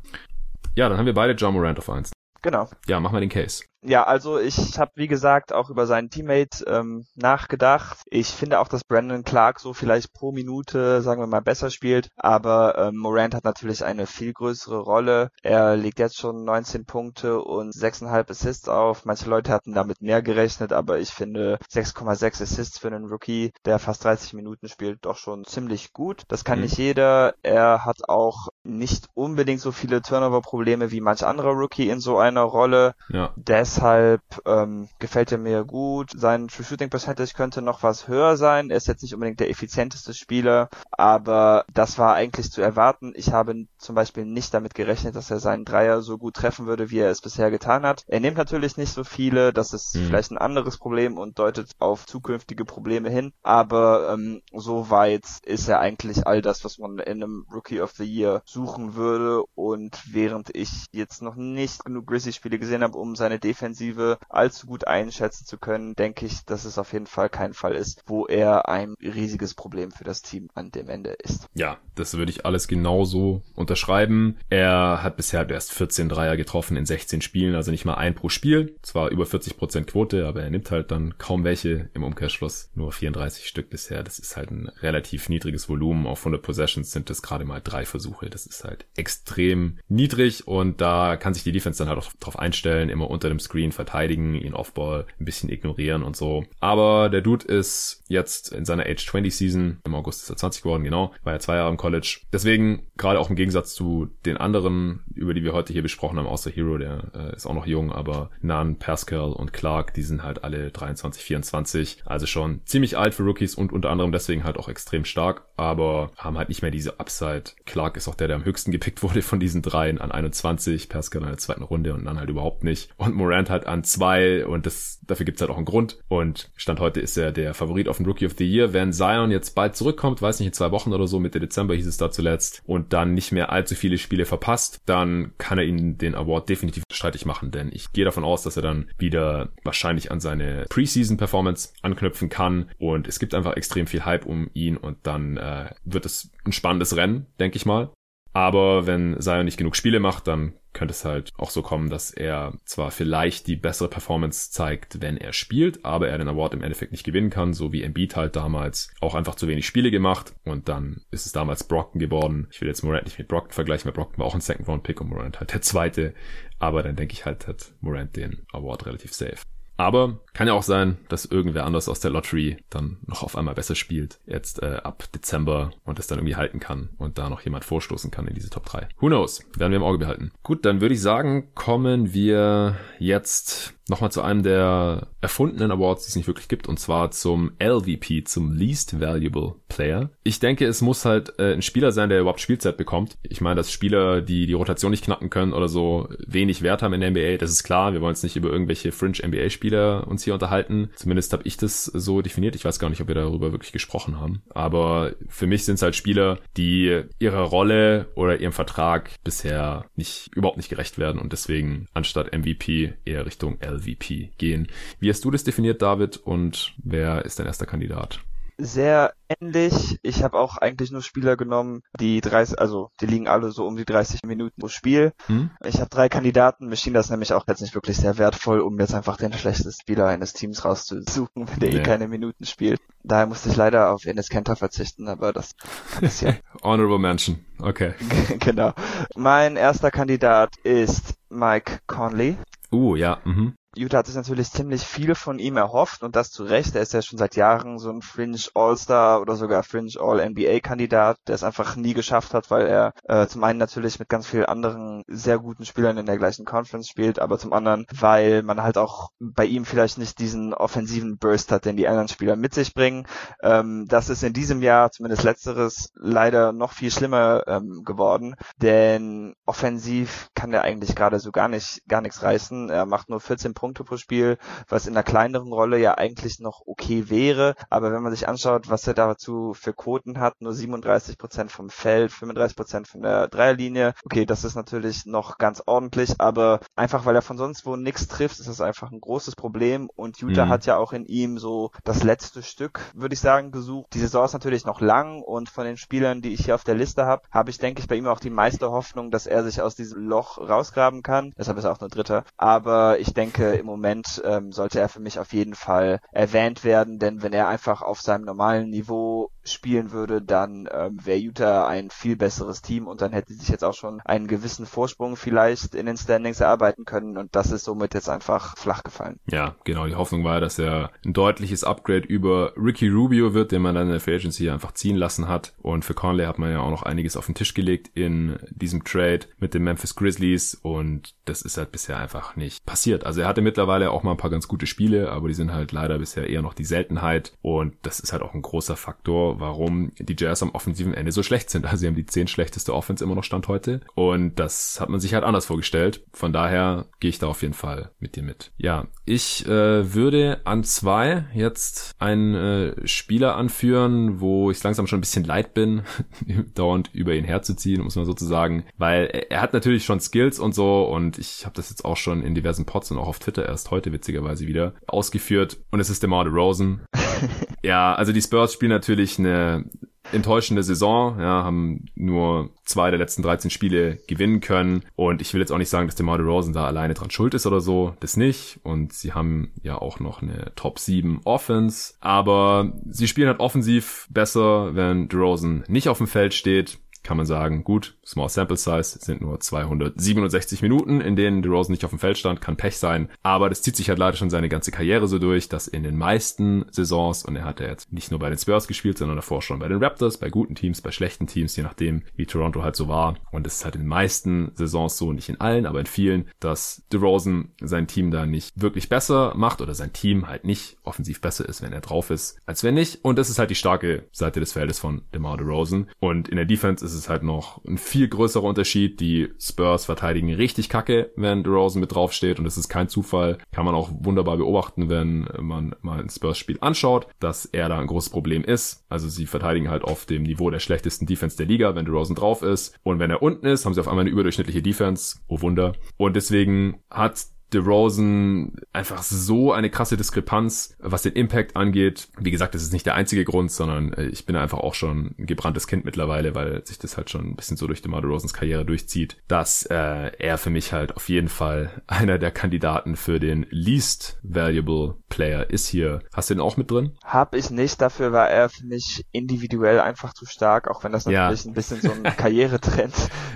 A: ja dann haben wir beide John Morant auf 1.
B: Genau.
A: Ja, mach mal den Case.
B: Ja, also ich habe wie gesagt auch über seinen Teammate ähm, nachgedacht. Ich finde auch, dass Brandon Clark so vielleicht pro Minute, sagen wir mal, besser spielt. Aber ähm, Morant hat natürlich eine viel größere Rolle. Er legt jetzt schon 19 Punkte und 6,5 Assists auf. Manche Leute hatten damit mehr gerechnet, aber ich finde 6,6 Assists für einen Rookie, der fast 30 Minuten spielt, doch schon ziemlich gut. Das kann mhm. nicht jeder. Er hat auch nicht unbedingt so viele Turnover-Probleme wie manch anderer Rookie in so einer Rolle. Ja. Des Deshalb ähm, gefällt er mir gut. Sein True Shooting Percentage könnte noch was höher sein. Er ist jetzt nicht unbedingt der effizienteste Spieler, aber das war eigentlich zu erwarten. Ich habe zum Beispiel nicht damit gerechnet, dass er seinen Dreier so gut treffen würde, wie er es bisher getan hat. Er nimmt natürlich nicht so viele, das ist mhm. vielleicht ein anderes Problem und deutet auf zukünftige Probleme hin, aber ähm, so weit ist er eigentlich all das, was man in einem Rookie of the Year suchen würde und während ich jetzt noch nicht genug Grizzlies-Spiele gesehen habe, um seine Defensive Defensive allzu gut einschätzen zu können, denke ich, dass es auf jeden Fall kein Fall ist, wo er ein riesiges Problem für das Team an dem Ende ist.
A: Ja, das würde ich alles genauso unterschreiben. Er hat bisher erst 14 Dreier getroffen in 16 Spielen, also nicht mal ein pro Spiel. Zwar über 40% Quote, aber er nimmt halt dann kaum welche im Umkehrschluss. Nur 34 Stück bisher. Das ist halt ein relativ niedriges Volumen. Auf 100 Possessions sind das gerade mal drei Versuche. Das ist halt extrem niedrig und da kann sich die Defense dann halt auch drauf einstellen, immer unter dem Screen verteidigen, ihn Offball ein bisschen ignorieren und so. Aber der Dude ist jetzt in seiner Age 20 Season, im August ist er 20 geworden, genau, war ja zwei Jahre im College. Deswegen, gerade auch im Gegensatz zu den anderen, über die wir heute hier besprochen haben, außer Hero, der äh, ist auch noch jung, aber Nan, Pascal und Clark, die sind halt alle 23, 24, also schon ziemlich alt für Rookies und unter anderem deswegen halt auch extrem stark, aber haben halt nicht mehr diese Upside. Clark ist auch der, der am höchsten gepickt wurde von diesen dreien an 21, Pascal in der zweiten Runde und dann halt überhaupt nicht. Und Moran Morant halt an zwei und das, dafür gibt's halt auch einen Grund. Und Stand heute ist er der Favorit auf den Rookie of the Year. Wenn Zion jetzt bald zurückkommt, weiß nicht, in zwei Wochen oder so, Mitte Dezember hieß es da zuletzt, und dann nicht mehr allzu viele Spiele verpasst, dann kann er ihnen den Award definitiv streitig machen, denn ich gehe davon aus, dass er dann wieder wahrscheinlich an seine Preseason-Performance anknüpfen kann und es gibt einfach extrem viel Hype um ihn und dann äh, wird es ein spannendes Rennen, denke ich mal. Aber wenn Zion nicht genug Spiele macht, dann könnte es halt auch so kommen, dass er zwar vielleicht die bessere Performance zeigt, wenn er spielt, aber er den Award im Endeffekt nicht gewinnen kann, so wie Embiid halt damals auch einfach zu wenig Spiele gemacht und dann ist es damals Brockton geworden. Ich will jetzt Morant nicht mit Brockton vergleichen, weil Brockton war auch ein Second Round Pick und Morant halt der zweite, aber dann denke ich halt, hat Morant den Award relativ safe. Aber kann ja auch sein, dass irgendwer anders aus der Lottery dann noch auf einmal besser spielt, jetzt äh, ab Dezember und es dann irgendwie halten kann und da noch jemand vorstoßen kann in diese Top 3. Who knows? Werden wir im Auge behalten. Gut, dann würde ich sagen, kommen wir jetzt nochmal zu einem der erfundenen Awards, die es nicht wirklich gibt, und zwar zum LVP, zum Least Valuable Player. Ich denke, es muss halt äh, ein Spieler sein, der überhaupt Spielzeit bekommt. Ich meine, dass Spieler, die die Rotation nicht knacken können oder so, wenig Wert haben in der NBA, das ist klar. Wir wollen jetzt nicht über irgendwelche Fringe-NBA-Spieler uns hier unterhalten. Zumindest habe ich das so definiert. Ich weiß gar nicht, ob wir darüber wirklich gesprochen haben. Aber für mich sind es halt Spieler, die ihrer Rolle oder ihrem Vertrag bisher nicht überhaupt nicht gerecht werden und deswegen anstatt MVP eher Richtung LVP gehen. Wie hast du das definiert, David, und wer ist dein erster Kandidat?
B: Sehr ähnlich. Ich habe auch eigentlich nur Spieler genommen, die 30, also die liegen alle so um die 30 Minuten pro Spiel. Hm? Ich habe drei Kandidaten, mir schien das nämlich auch jetzt nicht wirklich sehr wertvoll, um jetzt einfach den schlechtesten Spieler eines Teams rauszusuchen, wenn der eh nee. eh keine Minuten spielt. Daher musste ich leider auf Enes Kenter verzichten, aber das ist ja.
A: Honorable Mention, okay.
B: genau. Mein erster Kandidat ist Mike Conley.
A: Uh, ja. Mhm.
B: Utah hat sich natürlich ziemlich viel von ihm erhofft und das zu Recht. Er ist ja schon seit Jahren so ein Fringe All-Star oder sogar Fringe All-NBA-Kandidat, der es einfach nie geschafft hat, weil er äh, zum einen natürlich mit ganz vielen anderen sehr guten Spielern in der gleichen Conference spielt, aber zum anderen, weil man halt auch bei ihm vielleicht nicht diesen offensiven Burst hat, den die anderen Spieler mit sich bringen. Ähm, das ist in diesem Jahr, zumindest letzteres, leider noch viel schlimmer ähm, geworden, denn offensiv kann er eigentlich gerade so gar nicht, gar nichts reißen. Er macht nur 14 Punkte pro Spiel, was in einer kleineren Rolle ja eigentlich noch okay wäre. Aber wenn man sich anschaut, was er dazu für Quoten hat, nur 37 Prozent vom Feld, 35 Prozent von der Dreierlinie. Okay, das ist natürlich noch ganz ordentlich, aber einfach weil er von sonst wo nichts trifft, ist das einfach ein großes Problem. Und Utah mhm. hat ja auch in ihm so das letzte Stück, würde ich sagen, gesucht. Die Saison ist natürlich noch lang und von den Spielern, die ich hier auf der Liste habe, habe ich, denke ich, bei ihm auch die meiste Hoffnung, dass er sich aus diesem Loch rausgraben kann. Deshalb ist er auch nur Dritter. Aber ich denke, im Moment ähm, sollte er für mich auf jeden Fall erwähnt werden, denn wenn er einfach auf seinem normalen Niveau spielen würde, dann ähm, wäre Utah ein viel besseres Team und dann hätte sich jetzt auch schon einen gewissen Vorsprung vielleicht in den Standings erarbeiten können und das ist somit jetzt einfach flach gefallen.
A: Ja, genau. Die Hoffnung war, dass er ein deutliches Upgrade über Ricky Rubio wird, den man dann in der Free Agency einfach ziehen lassen hat und für Conley hat man ja auch noch einiges auf den Tisch gelegt in diesem Trade mit den Memphis Grizzlies und das ist halt bisher einfach nicht passiert. Also er hatte mittlerweile auch mal ein paar ganz gute Spiele, aber die sind halt leider bisher eher noch die Seltenheit und das ist halt auch ein großer Faktor warum die Jazz am offensiven Ende so schlecht sind. Also sie haben die zehn schlechteste Offense immer noch Stand heute. Und das hat man sich halt anders vorgestellt. Von daher gehe ich da auf jeden Fall mit dir mit. Ja, ich äh, würde an zwei jetzt einen äh, Spieler anführen, wo ich langsam schon ein bisschen leid bin, dauernd über ihn herzuziehen, muss man sozusagen, weil er hat natürlich schon Skills und so und ich habe das jetzt auch schon in diversen Pods und auch auf Twitter erst heute witzigerweise wieder ausgeführt und es ist DeMar DeRozan. ja, also die Spurs spielen natürlich eine enttäuschende Saison, ja, haben nur zwei der letzten 13 Spiele gewinnen können. Und ich will jetzt auch nicht sagen, dass der DeMar Rosen da alleine dran schuld ist oder so, das nicht. Und sie haben ja auch noch eine Top 7 Offense, aber sie spielen halt offensiv besser, wenn DeRozan nicht auf dem Feld steht kann man sagen, gut, Small Sample Size sind nur 267 Minuten, in denen DeRozan nicht auf dem Feld stand, kann Pech sein, aber das zieht sich halt leider schon seine ganze Karriere so durch, dass in den meisten Saisons, und er hat ja jetzt nicht nur bei den Spurs gespielt, sondern davor schon bei den Raptors, bei guten Teams, bei schlechten Teams, je nachdem, wie Toronto halt so war, und es ist halt in den meisten Saisons so, nicht in allen, aber in vielen, dass DeRozan sein Team da nicht wirklich besser macht oder sein Team halt nicht offensiv besser ist, wenn er drauf ist, als wenn nicht, und das ist halt die starke Seite des Feldes von DeMar DeRozan, und in der Defense ist das ist halt noch ein viel größerer Unterschied. Die Spurs verteidigen richtig kacke, wenn DeRozan mit draufsteht und das ist kein Zufall. Kann man auch wunderbar beobachten, wenn man mal ein Spurs-Spiel anschaut, dass er da ein großes Problem ist. Also sie verteidigen halt auf dem Niveau der schlechtesten Defense der Liga, wenn DeRozan drauf ist. Und wenn er unten ist, haben sie auf einmal eine überdurchschnittliche Defense. Oh Wunder. Und deswegen hat DeRozan einfach so eine krasse Diskrepanz, was den Impact angeht. Wie gesagt, das ist nicht der einzige Grund, sondern äh, ich bin einfach auch schon ein gebranntes Kind mittlerweile, weil sich das halt schon ein bisschen so durch DeMar DeRozans Karriere durchzieht, dass äh, er für mich halt auf jeden Fall einer der Kandidaten für den least valuable Player ist hier. Hast du den auch mit drin?
B: Hab ich nicht, dafür war er für mich individuell einfach zu stark, auch wenn das natürlich ja. ein bisschen so ein Karrieretrend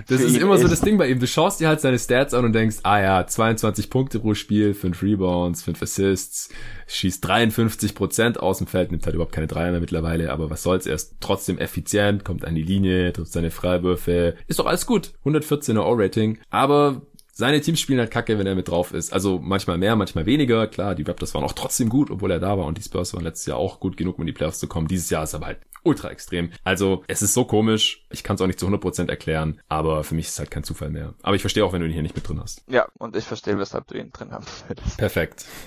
A: Das ist immer ist. so das Ding bei ihm. Du schaust dir halt seine Stats an und denkst, ah ja, 22 Punkte Punkte pro Spiel, 5 Rebounds, 5 Assists, schießt 53 Prozent aus dem Feld, nimmt halt überhaupt keine Dreier mehr mittlerweile, aber was soll's, er ist trotzdem effizient, kommt an die Linie, trifft seine Freiwürfe, ist doch alles gut, 114er O-Rating, aber seine Teams spielen halt kacke, wenn er mit drauf ist. Also manchmal mehr, manchmal weniger. Klar, die Raptors waren auch trotzdem gut, obwohl er da war und die Spurs waren letztes Jahr auch gut genug, um in die Playoffs zu kommen. Dieses Jahr ist aber halt ultra extrem. Also es ist so komisch. Ich kann es auch nicht zu 100% erklären, aber für mich ist es halt kein Zufall mehr. Aber ich verstehe auch, wenn du ihn hier nicht mit drin hast.
B: Ja, und ich verstehe, weshalb du ihn drin haben
A: willst. Perfekt.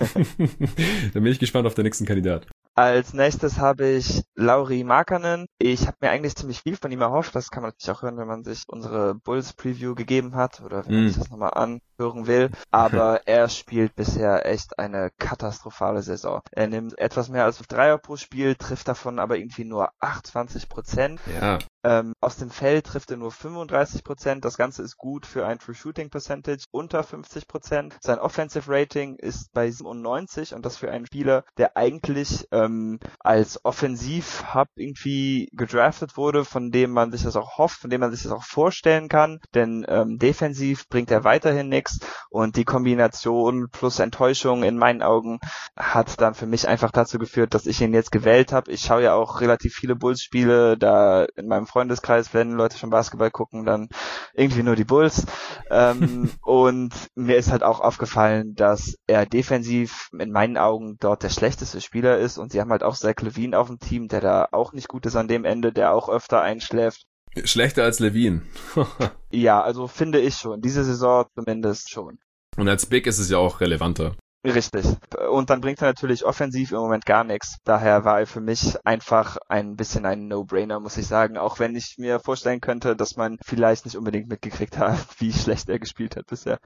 A: Dann bin ich gespannt auf den nächsten Kandidat.
B: Als nächstes habe ich Lauri Markanen. Ich habe mir eigentlich ziemlich viel von ihm erhofft. Das kann man natürlich auch hören, wenn man sich unsere Bulls Preview gegeben hat oder wenn man mm. sich das nochmal anhören will. Aber er spielt bisher echt eine katastrophale Saison. Er nimmt etwas mehr als Dreier pro Spiel, trifft davon aber irgendwie nur 28 Prozent.
A: Ja.
B: Ähm, aus dem Feld trifft er nur 35 Prozent. Das Ganze ist gut für ein True Shooting Percentage unter 50 Prozent. Sein Offensive Rating ist bei 97 und das für einen Spieler, der eigentlich ähm, als Offensiv-Hub irgendwie gedraftet wurde, von dem man sich das auch hofft, von dem man sich das auch vorstellen kann. Denn ähm, defensiv bringt er weiterhin nichts und die Kombination plus Enttäuschung in meinen Augen hat dann für mich einfach dazu geführt, dass ich ihn jetzt gewählt habe. Ich schaue ja auch relativ viele Bulls-Spiele, da in meinem Freundeskreis, wenn Leute schon Basketball gucken, dann irgendwie nur die Bulls. Ähm, und mir ist halt auch aufgefallen, dass er defensiv in meinen Augen dort der schlechteste Spieler ist und sie haben halt auch Zach Levine auf dem Team, der da auch nicht gut ist an dem Ende, der auch öfter einschläft.
A: Schlechter als Levine.
B: ja, also finde ich schon. Diese Saison zumindest schon.
A: Und als Big ist es ja auch relevanter.
B: Richtig. Und dann bringt er natürlich offensiv im Moment gar nichts. Daher war er für mich einfach ein bisschen ein No-Brainer, muss ich sagen. Auch wenn ich mir vorstellen könnte, dass man vielleicht nicht unbedingt mitgekriegt hat, wie schlecht er gespielt hat bisher.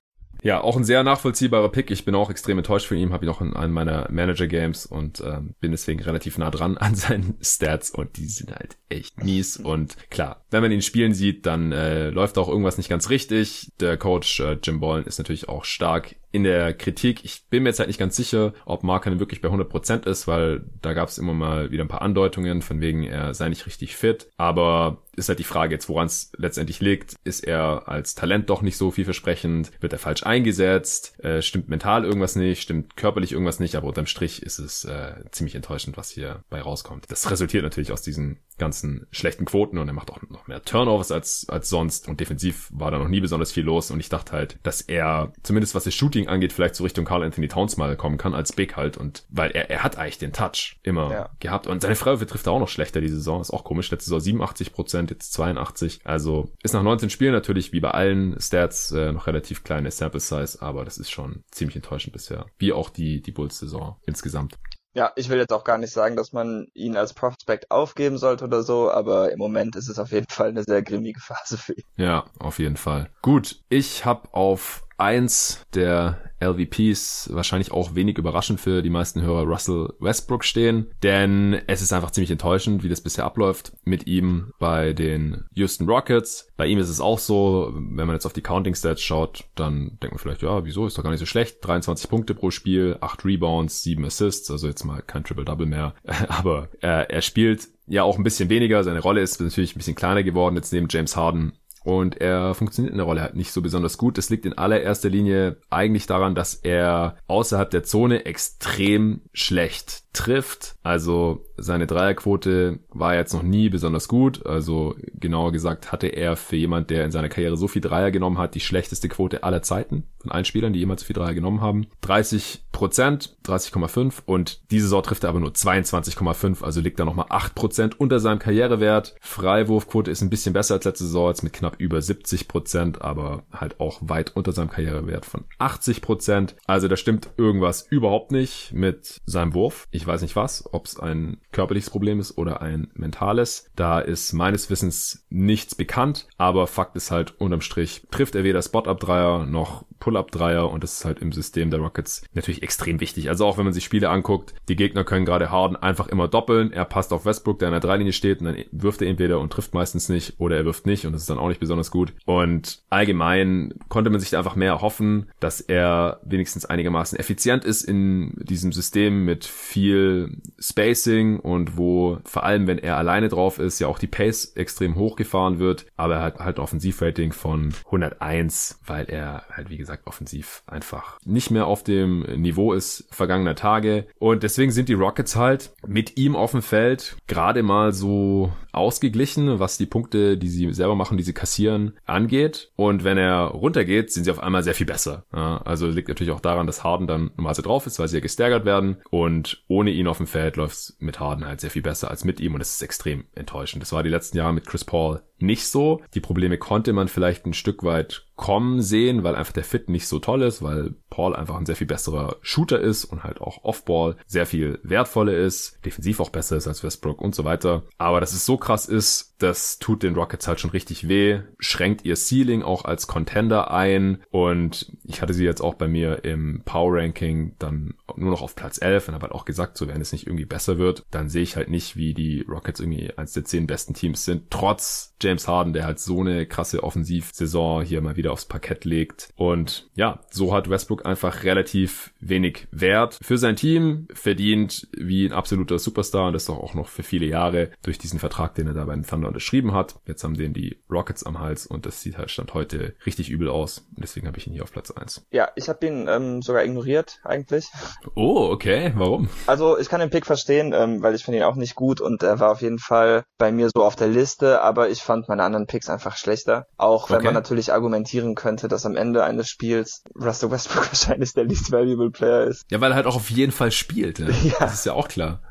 A: Ja, auch ein sehr nachvollziehbarer Pick. Ich bin auch extrem enttäuscht von ihm, habe ihn auch in einem meiner Manager-Games und ähm, bin deswegen relativ nah dran an seinen Stats und die sind halt echt mies. Und klar, wenn man ihn spielen sieht, dann äh, läuft auch irgendwas nicht ganz richtig. Der Coach äh, Jim Ballen ist natürlich auch stark in der Kritik. Ich bin mir jetzt halt nicht ganz sicher, ob Marken wirklich bei 100% ist, weil da gab es immer mal wieder ein paar Andeutungen, von wegen er sei nicht richtig fit. Aber ist halt die Frage jetzt, woran es letztendlich liegt. Ist er als Talent doch nicht so vielversprechend? Wird er falsch eingesetzt? Äh, stimmt mental irgendwas nicht? Stimmt körperlich irgendwas nicht? Aber unterm Strich ist es äh, ziemlich enttäuschend, was hier bei rauskommt. Das resultiert natürlich aus diesen ganzen schlechten Quoten und er macht auch noch mehr Turnovers als, als sonst und defensiv war da noch nie besonders viel los und ich dachte halt, dass er zumindest was das Shooting angeht, vielleicht so Richtung Carl Anthony Towns mal kommen kann als Big halt und weil er, er hat eigentlich den Touch immer ja. gehabt und seine Freiwürfe trifft er auch noch schlechter die Saison, ist auch komisch, letzte Saison 87 Prozent, jetzt 82, also ist nach 19 Spielen natürlich wie bei allen Stats äh, noch relativ kleine Sample Size, aber das ist schon ziemlich enttäuschend bisher, wie auch die, die Bulls Saison insgesamt.
B: Ja, ich will jetzt auch gar nicht sagen, dass man ihn als Prospect aufgeben sollte oder so, aber im Moment ist es auf jeden Fall eine sehr grimmige Phase für ihn.
A: Ja, auf jeden Fall. Gut, ich habe auf eins der LVPs wahrscheinlich auch wenig überraschend für die meisten Hörer Russell Westbrook stehen, denn es ist einfach ziemlich enttäuschend, wie das bisher abläuft mit ihm bei den Houston Rockets. Bei ihm ist es auch so, wenn man jetzt auf die Counting Stats schaut, dann denkt man vielleicht, ja, wieso, ist doch gar nicht so schlecht. 23 Punkte pro Spiel, 8 Rebounds, 7 Assists, also jetzt mal kein Triple-Double mehr, aber äh, er spielt ja auch ein bisschen weniger, seine Rolle ist natürlich ein bisschen kleiner geworden jetzt neben James Harden und er funktioniert in der Rolle halt nicht so besonders gut. Das liegt in allererster Linie eigentlich daran, dass er außerhalb der Zone extrem schlecht trifft. Also seine Dreierquote war jetzt noch nie besonders gut. Also genauer gesagt hatte er für jemand, der in seiner Karriere so viel Dreier genommen hat, die schlechteste Quote aller Zeiten von allen Spielern, die jemals so viel Dreier genommen haben. 30 Prozent, 30,5 und diese Saison trifft er aber nur 22,5, also liegt er nochmal 8 Prozent unter seinem Karrierewert. Freiwurfquote ist ein bisschen besser als letzte Saison, jetzt mit knapp über 70 Prozent, aber halt auch weit unter seinem Karrierewert von 80 Prozent. Also da stimmt irgendwas überhaupt nicht mit seinem Wurf. Ich weiß nicht was, ob es ein körperliches Problem ist oder ein mentales. Da ist meines Wissens nichts bekannt, aber Fakt ist halt unterm Strich trifft er weder Spot-Up-Dreier noch Pull-Up-Dreier und das ist halt im System der Rockets natürlich extrem wichtig. Also auch wenn man sich Spiele anguckt, die Gegner können gerade Harden einfach immer doppeln. Er passt auf Westbrook, der in der Dreilinie steht und dann wirft er entweder und trifft meistens nicht oder er wirft nicht und das ist dann auch nicht besonders gut. Und allgemein konnte man sich einfach mehr erhoffen, dass er wenigstens einigermaßen effizient ist in diesem System mit viel Spacing und wo vor allem, wenn er alleine drauf ist, ja auch die Pace extrem hochgefahren wird, aber er hat halt ein Offensivrating von 101, weil er halt wie gesagt offensiv einfach nicht mehr auf dem Niveau ist vergangener Tage und deswegen sind die Rockets halt mit ihm auf dem Feld gerade mal so ausgeglichen, was die Punkte, die sie selber machen, die sie kassieren, angeht. Und wenn er runtergeht, sind sie auf einmal sehr viel besser. Ja, also liegt natürlich auch daran, dass Harden dann normalerweise drauf ist, weil sie ja gestärkert werden. Und ohne ihn auf dem Feld läuft es mit Harden halt sehr viel besser als mit ihm. Und es ist extrem enttäuschend. Das war die letzten Jahre mit Chris Paul nicht so. Die Probleme konnte man vielleicht ein Stück weit kommen sehen, weil einfach der Fit nicht so toll ist, weil Paul einfach ein sehr viel besserer Shooter ist und halt auch Offball sehr viel wertvoller ist, defensiv auch besser ist als Westbrook und so weiter. Aber dass es so krass ist, das tut den Rockets halt schon richtig weh, schränkt ihr Ceiling auch als Contender ein und ich hatte sie jetzt auch bei mir im Power Ranking dann nur noch auf Platz 11 und habe halt auch gesagt, so wenn es nicht irgendwie besser wird, dann sehe ich halt nicht, wie die Rockets irgendwie eins der zehn besten Teams sind, trotz James Harden, der halt so eine krasse Offensivsaison hier mal wieder aufs Parkett legt. Und ja, so hat Westbrook einfach relativ wenig Wert für sein Team, verdient wie ein absoluter Superstar und das doch auch noch für viele Jahre durch diesen Vertrag, den er da beim Thunder unterschrieben hat. Jetzt haben den die Rockets am Hals und das sieht halt Stand heute richtig übel aus. Und deswegen habe ich ihn hier auf Platz 1.
B: Ja, ich habe ihn ähm, sogar ignoriert eigentlich.
A: Oh, okay. Warum?
B: Also ich kann den Pick verstehen, ähm, weil ich finde ihn auch nicht gut und er war auf jeden Fall bei mir so auf der Liste, aber ich fand meine anderen Picks einfach schlechter. Auch wenn okay. man natürlich argumentieren könnte, dass am Ende eines Spiels Russell Westbrook wahrscheinlich der least valuable Player ist.
A: Ja, weil er halt auch auf jeden Fall spielt. Ja. ja. Das ist ja auch klar.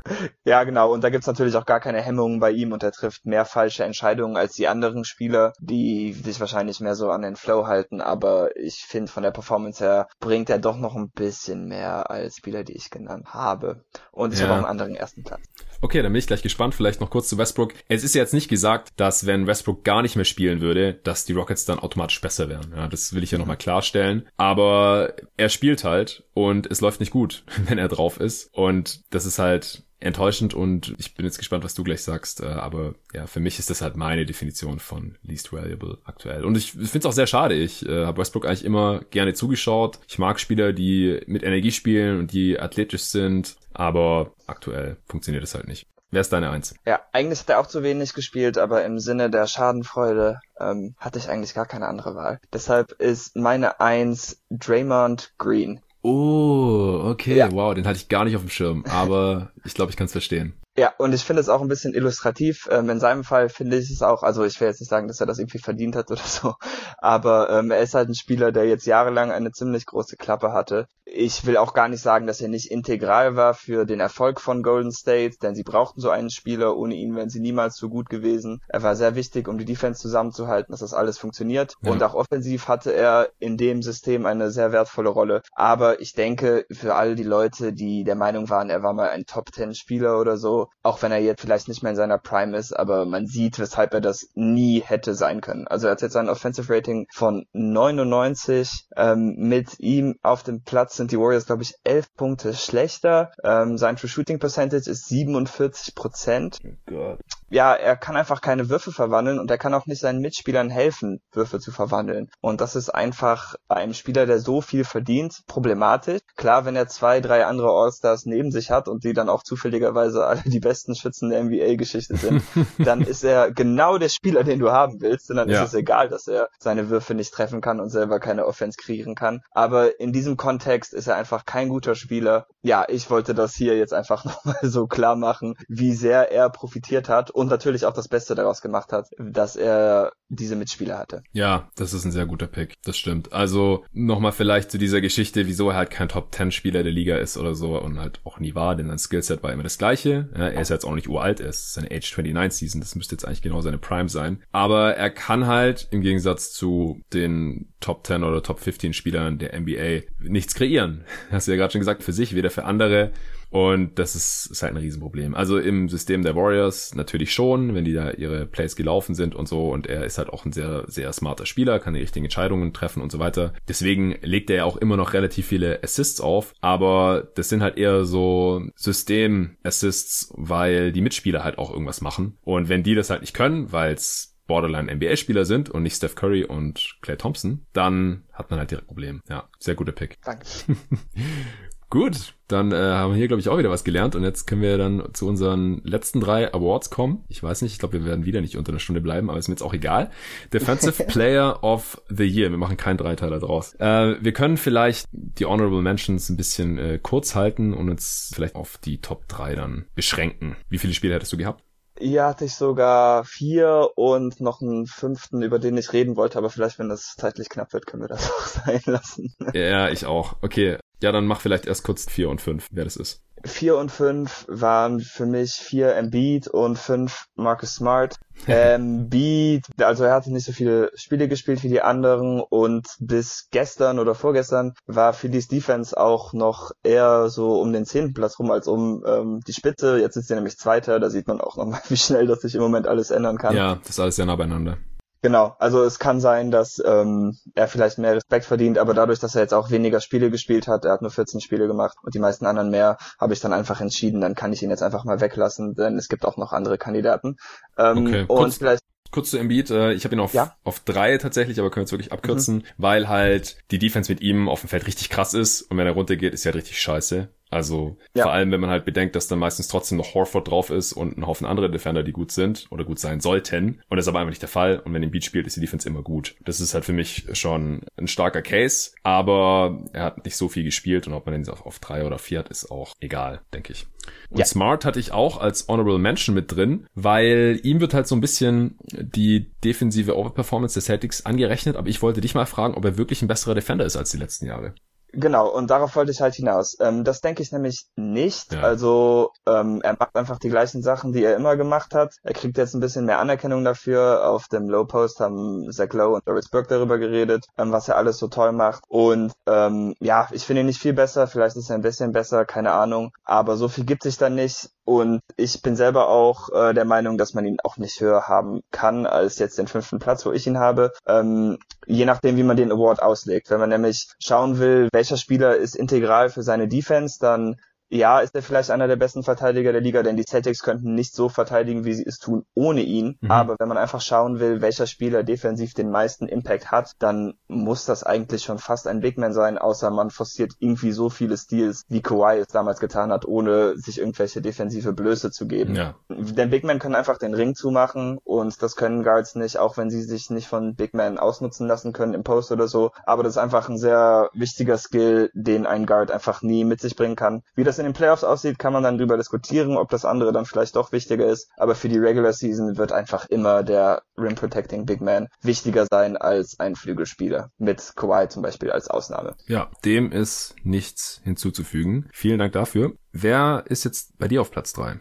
B: Ja, genau. Und da gibt's natürlich auch gar keine Hemmungen bei ihm und er trifft mehr falsche Entscheidungen als die anderen Spieler, die sich wahrscheinlich mehr so an den Flow halten. Aber ich finde, von der Performance her bringt er doch noch ein bisschen mehr als Spieler, die ich genannt habe. Und ich ja. habe auch einen anderen ersten Platz.
A: Okay, dann bin ich gleich gespannt. Vielleicht noch kurz zu Westbrook. Es ist jetzt nicht gesagt, dass wenn Westbrook gar nicht mehr spielen würde, dass die Rockets dann automatisch besser wären. Ja, das will ich ja nochmal klarstellen. Aber er spielt halt und es läuft nicht gut, wenn er drauf ist. Und das ist halt enttäuschend und ich bin jetzt gespannt, was du gleich sagst. Äh, aber ja, für mich ist das halt meine Definition von least valuable aktuell. Und ich finde es auch sehr schade. Ich äh, habe Westbrook eigentlich immer gerne zugeschaut. Ich mag Spieler, die mit Energie spielen und die athletisch sind. Aber aktuell funktioniert es halt nicht. Wer ist deine Eins?
B: Ja, eigentlich hat er auch zu wenig gespielt, aber im Sinne der Schadenfreude ähm, hatte ich eigentlich gar keine andere Wahl. Deshalb ist meine Eins Draymond Green.
A: Oh, okay, ja. wow, den hatte ich gar nicht auf dem Schirm, aber ich glaube, ich kann es verstehen.
B: Ja, und ich finde es auch ein bisschen illustrativ. Ähm, in seinem Fall finde ich es auch, also ich will jetzt nicht sagen, dass er das irgendwie verdient hat oder so, aber ähm, er ist halt ein Spieler, der jetzt jahrelang eine ziemlich große Klappe hatte. Ich will auch gar nicht sagen, dass er nicht integral war für den Erfolg von Golden State, denn sie brauchten so einen Spieler. Ohne ihn wären sie niemals so gut gewesen. Er war sehr wichtig, um die Defense zusammenzuhalten, dass das alles funktioniert. Ja. Und auch offensiv hatte er in dem System eine sehr wertvolle Rolle. Aber ich denke, für all die Leute, die der Meinung waren, er war mal ein Top-10-Spieler oder so, auch wenn er jetzt vielleicht nicht mehr in seiner Prime ist, aber man sieht, weshalb er das nie hätte sein können. Also er hat jetzt ein Offensive Rating von 99. Ähm, mit ihm auf dem Platz sind die Warriors, glaube ich, 11 Punkte schlechter. Ähm, sein True Shooting Percentage ist 47 Prozent. Oh ja, er kann einfach keine Würfe verwandeln und er kann auch nicht seinen Mitspielern helfen, Würfe zu verwandeln. Und das ist einfach bei einem Spieler, der so viel verdient, problematisch. Klar, wenn er zwei, drei andere All-Stars neben sich hat und die dann auch zufälligerweise alle die besten Schützen der NBA-Geschichte sind, dann ist er genau der Spieler, den du haben willst. Und dann ja. ist es egal, dass er seine Würfe nicht treffen kann und selber keine Offense kreieren kann. Aber in diesem Kontext ist er einfach kein guter Spieler. Ja, ich wollte das hier jetzt einfach nochmal so klar machen, wie sehr er profitiert hat. Und und natürlich auch das Beste daraus gemacht hat, dass er diese Mitspieler hatte.
A: Ja, das ist ein sehr guter Pick. Das stimmt. Also nochmal vielleicht zu dieser Geschichte, wieso er halt kein Top 10 Spieler der Liga ist oder so und halt auch nie war, denn sein Skillset war immer das gleiche. Ja, er ist jetzt auch nicht uralt, er ist seine Age 29 Season, das müsste jetzt eigentlich genau seine Prime sein. Aber er kann halt im Gegensatz zu den Top 10 oder Top 15 Spielern der NBA nichts kreieren. Hast du ja gerade schon gesagt, für sich, weder für andere. Und das ist, ist halt ein Riesenproblem. Also im System der Warriors natürlich schon, wenn die da ihre Plays gelaufen sind und so. Und er ist halt auch ein sehr, sehr smarter Spieler, kann die richtigen Entscheidungen treffen und so weiter. Deswegen legt er ja auch immer noch relativ viele Assists auf. Aber das sind halt eher so System-Assists, weil die Mitspieler halt auch irgendwas machen. Und wenn die das halt nicht können, weil es Borderline NBA-Spieler sind und nicht Steph Curry und Clay Thompson, dann hat man halt direkt Problem. Ja, sehr guter Pick.
B: Danke.
A: Gut, dann äh, haben wir hier, glaube ich, auch wieder was gelernt. Und jetzt können wir dann zu unseren letzten drei Awards kommen. Ich weiß nicht, ich glaube, wir werden wieder nicht unter einer Stunde bleiben, aber ist mir jetzt auch egal. Defensive Player of the Year. Wir machen keinen Dreiteiler draus. Äh, wir können vielleicht die Honorable Mentions ein bisschen äh, kurz halten und uns vielleicht auf die Top 3 dann beschränken. Wie viele Spiele hättest du gehabt?
B: Hier hatte ich sogar vier und noch einen fünften, über den ich reden wollte, aber vielleicht, wenn das zeitlich knapp wird, können wir das auch sein lassen.
A: Ja, ich auch. Okay, ja, dann mach vielleicht erst kurz vier und fünf, wer das ist.
B: Vier und fünf waren für mich vier Embiid und fünf Marcus Smart. Embiid, also er hatte nicht so viele Spiele gespielt wie die anderen und bis gestern oder vorgestern war Phillies Defense auch noch eher so um den zehnten Platz rum als um ähm, die Spitze. Jetzt ist er nämlich Zweiter, da sieht man auch nochmal, wie schnell das sich im Moment alles ändern kann.
A: Ja, das ist alles sehr nah beieinander.
B: Genau, also es kann sein, dass ähm, er vielleicht mehr Respekt verdient, aber dadurch, dass er jetzt auch weniger Spiele gespielt hat, er hat nur 14 Spiele gemacht und die meisten anderen mehr, habe ich dann einfach entschieden, dann kann ich ihn jetzt einfach mal weglassen, denn es gibt auch noch andere Kandidaten.
A: Ähm, okay. Und kurz, vielleicht kurz zu Embiid, äh, ich habe ihn auf, ja? auf drei tatsächlich, aber können wir jetzt wirklich abkürzen, mhm. weil halt die Defense mit ihm auf dem Feld richtig krass ist und wenn er runtergeht, ist er halt richtig scheiße. Also ja. vor allem, wenn man halt bedenkt, dass dann meistens trotzdem noch Horford drauf ist und ein Haufen andere Defender, die gut sind oder gut sein sollten. Und das ist aber einfach nicht der Fall. Und wenn er Beat spielt, ist die Defense immer gut. Das ist halt für mich schon ein starker Case. Aber er hat nicht so viel gespielt und ob man den auf, auf drei oder vier hat, ist auch egal, denke ich. Und ja. Smart hatte ich auch als Honorable Mention mit drin, weil ihm wird halt so ein bisschen die defensive Overperformance der Celtics angerechnet, aber ich wollte dich mal fragen, ob er wirklich ein besserer Defender ist als die letzten Jahre.
B: Genau, und darauf wollte ich halt hinaus. Ähm, das denke ich nämlich nicht. Ja. Also ähm, er macht einfach die gleichen Sachen, die er immer gemacht hat. Er kriegt jetzt ein bisschen mehr Anerkennung dafür. Auf dem Low Post haben Zach Lowe und Doris Burke darüber geredet, ähm, was er alles so toll macht. Und ähm, ja, ich finde ihn nicht viel besser. Vielleicht ist er ein bisschen besser, keine Ahnung. Aber so viel gibt sich da nicht. Und ich bin selber auch äh, der Meinung, dass man ihn auch nicht höher haben kann als jetzt den fünften Platz, wo ich ihn habe. Ähm, je nachdem, wie man den Award auslegt. Wenn man nämlich schauen will, welcher Spieler ist integral für seine Defense, dann ja, ist er vielleicht einer der besten Verteidiger der Liga, denn die Celtics könnten nicht so verteidigen, wie sie es tun, ohne ihn. Mhm. Aber wenn man einfach schauen will, welcher Spieler defensiv den meisten Impact hat, dann muss das eigentlich schon fast ein Big Man sein, außer man forciert irgendwie so viele Steals, wie Kawhi es damals getan hat, ohne sich irgendwelche defensive Blöße zu geben. Ja. Denn Big Men können einfach den Ring zumachen und das können Guards nicht, auch wenn sie sich nicht von Big Men ausnutzen lassen können im Post oder so. Aber das ist einfach ein sehr wichtiger Skill, den ein Guard einfach nie mit sich bringen kann. Wie das in den Playoffs aussieht, kann man dann drüber diskutieren, ob das andere dann vielleicht doch wichtiger ist. Aber für die Regular Season wird einfach immer der Rim Protecting Big Man wichtiger sein als ein Flügelspieler. Mit Kawhi zum Beispiel als Ausnahme.
A: Ja, dem ist nichts hinzuzufügen. Vielen Dank dafür. Wer ist jetzt bei dir auf Platz drei?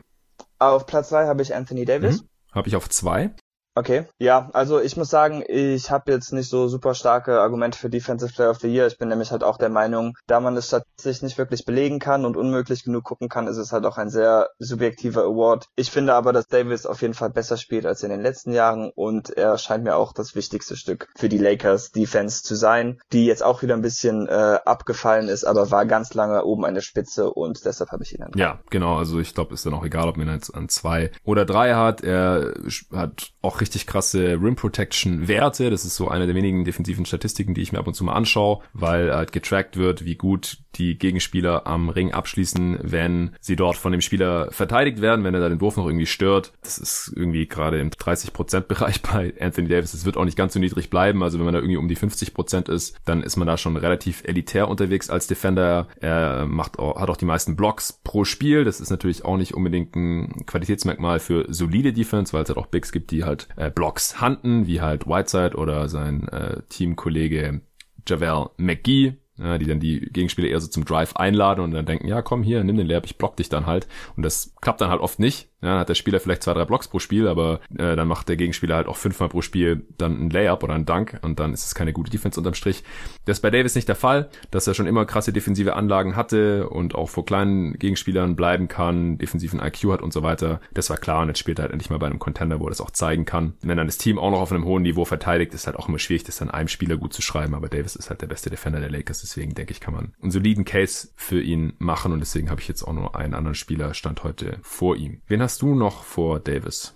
B: Auf Platz drei habe ich Anthony Davis. Mhm.
A: Habe ich auf zwei.
B: Okay, ja, also ich muss sagen, ich habe jetzt nicht so super starke Argumente für Defensive Player of the Year. Ich bin nämlich halt auch der Meinung, da man es statistisch nicht wirklich belegen kann und unmöglich genug gucken kann, ist es halt auch ein sehr subjektiver Award. Ich finde aber, dass Davis auf jeden Fall besser spielt als in den letzten Jahren und er scheint mir auch das wichtigste Stück für die Lakers Defense zu sein, die jetzt auch wieder ein bisschen äh, abgefallen ist, aber war ganz lange oben an der Spitze und deshalb habe ich ihn
A: dann. Ja, genau, also ich glaube, ist dann auch egal, ob man jetzt an zwei oder drei hat. Er hat auch richtig krasse Rim Protection Werte. Das ist so eine der wenigen defensiven Statistiken, die ich mir ab und zu mal anschaue, weil halt getrackt wird, wie gut die Gegenspieler am Ring abschließen, wenn sie dort von dem Spieler verteidigt werden, wenn er da den Wurf noch irgendwie stört. Das ist irgendwie gerade im 30% Bereich bei Anthony Davis. Es wird auch nicht ganz so niedrig bleiben. Also wenn man da irgendwie um die 50% ist, dann ist man da schon relativ elitär unterwegs als Defender. Er macht auch, hat auch die meisten Blocks pro Spiel. Das ist natürlich auch nicht unbedingt ein Qualitätsmerkmal für solide Defense, weil es halt auch Bigs gibt, die halt äh, Blocks handen, wie halt Whiteside oder sein äh, Teamkollege Javel McGee, ja, die dann die Gegenspieler eher so zum Drive einladen und dann denken, ja, komm hier, nimm den Layup, ich block dich dann halt. Und das klappt dann halt oft nicht. Ja, dann hat der Spieler vielleicht zwei, drei Blocks pro Spiel, aber äh, dann macht der Gegenspieler halt auch fünfmal pro Spiel dann ein Layup oder ein Dunk und dann ist es keine gute Defense unterm Strich. Das ist bei Davis nicht der Fall, dass er schon immer krasse defensive Anlagen hatte und auch vor kleinen Gegenspielern bleiben kann, defensiven IQ hat und so weiter. Das war klar und jetzt spielt er halt endlich mal bei einem Contender, wo er das auch zeigen kann. Wenn dann das Team auch noch auf einem hohen Niveau verteidigt, ist halt auch immer schwierig, das dann einem Spieler gut zu schreiben, aber Davis ist halt der beste Defender der Lakers, deswegen denke ich, kann man einen soliden Case für ihn machen und deswegen habe ich jetzt auch nur einen anderen Spieler stand heute vor ihm. Wen hast du noch vor Davis?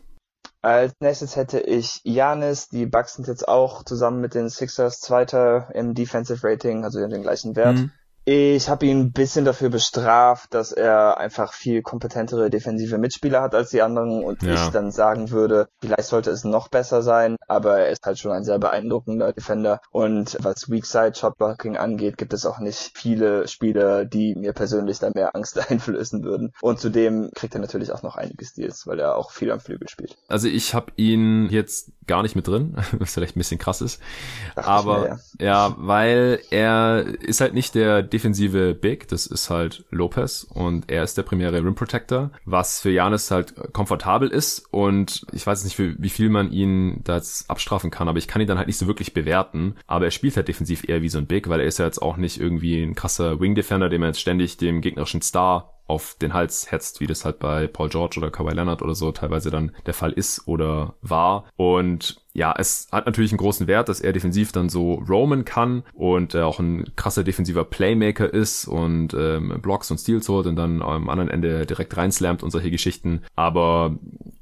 B: Als nächstes hätte ich Janis. Die Bucks sind jetzt auch zusammen mit den Sixers Zweiter im Defensive Rating, also den gleichen Wert. Mhm. Ich habe ihn ein bisschen dafür bestraft, dass er einfach viel kompetentere defensive Mitspieler hat als die anderen und ja. ich dann sagen würde, vielleicht sollte es noch besser sein, aber er ist halt schon ein sehr beeindruckender Defender und was Weakside Shotblocking angeht, gibt es auch nicht viele Spieler, die mir persönlich da mehr Angst einflößen würden und zudem kriegt er natürlich auch noch einige Steals, weil er auch viel am Flügel spielt.
A: Also ich habe ihn jetzt gar nicht mit drin, was vielleicht ein bisschen krass ist, Dacht aber mir, ja. ja, weil er ist halt nicht der defensive Big, das ist halt Lopez und er ist der primäre Rim Protector, was für Janis halt komfortabel ist und ich weiß nicht, wie viel man ihn da jetzt abstrafen kann, aber ich kann ihn dann halt nicht so wirklich bewerten, aber er spielt halt defensiv eher wie so ein Big, weil er ist ja jetzt auch nicht irgendwie ein krasser Wing Defender, dem er jetzt ständig dem gegnerischen Star auf den Hals hetzt, wie das halt bei Paul George oder Kawhi Leonard oder so teilweise dann der Fall ist oder war. Und ja, es hat natürlich einen großen Wert, dass er defensiv dann so roamen kann und er auch ein krasser defensiver Playmaker ist und ähm, Blocks und Steals holt und dann am anderen Ende direkt reinslammt und solche Geschichten. Aber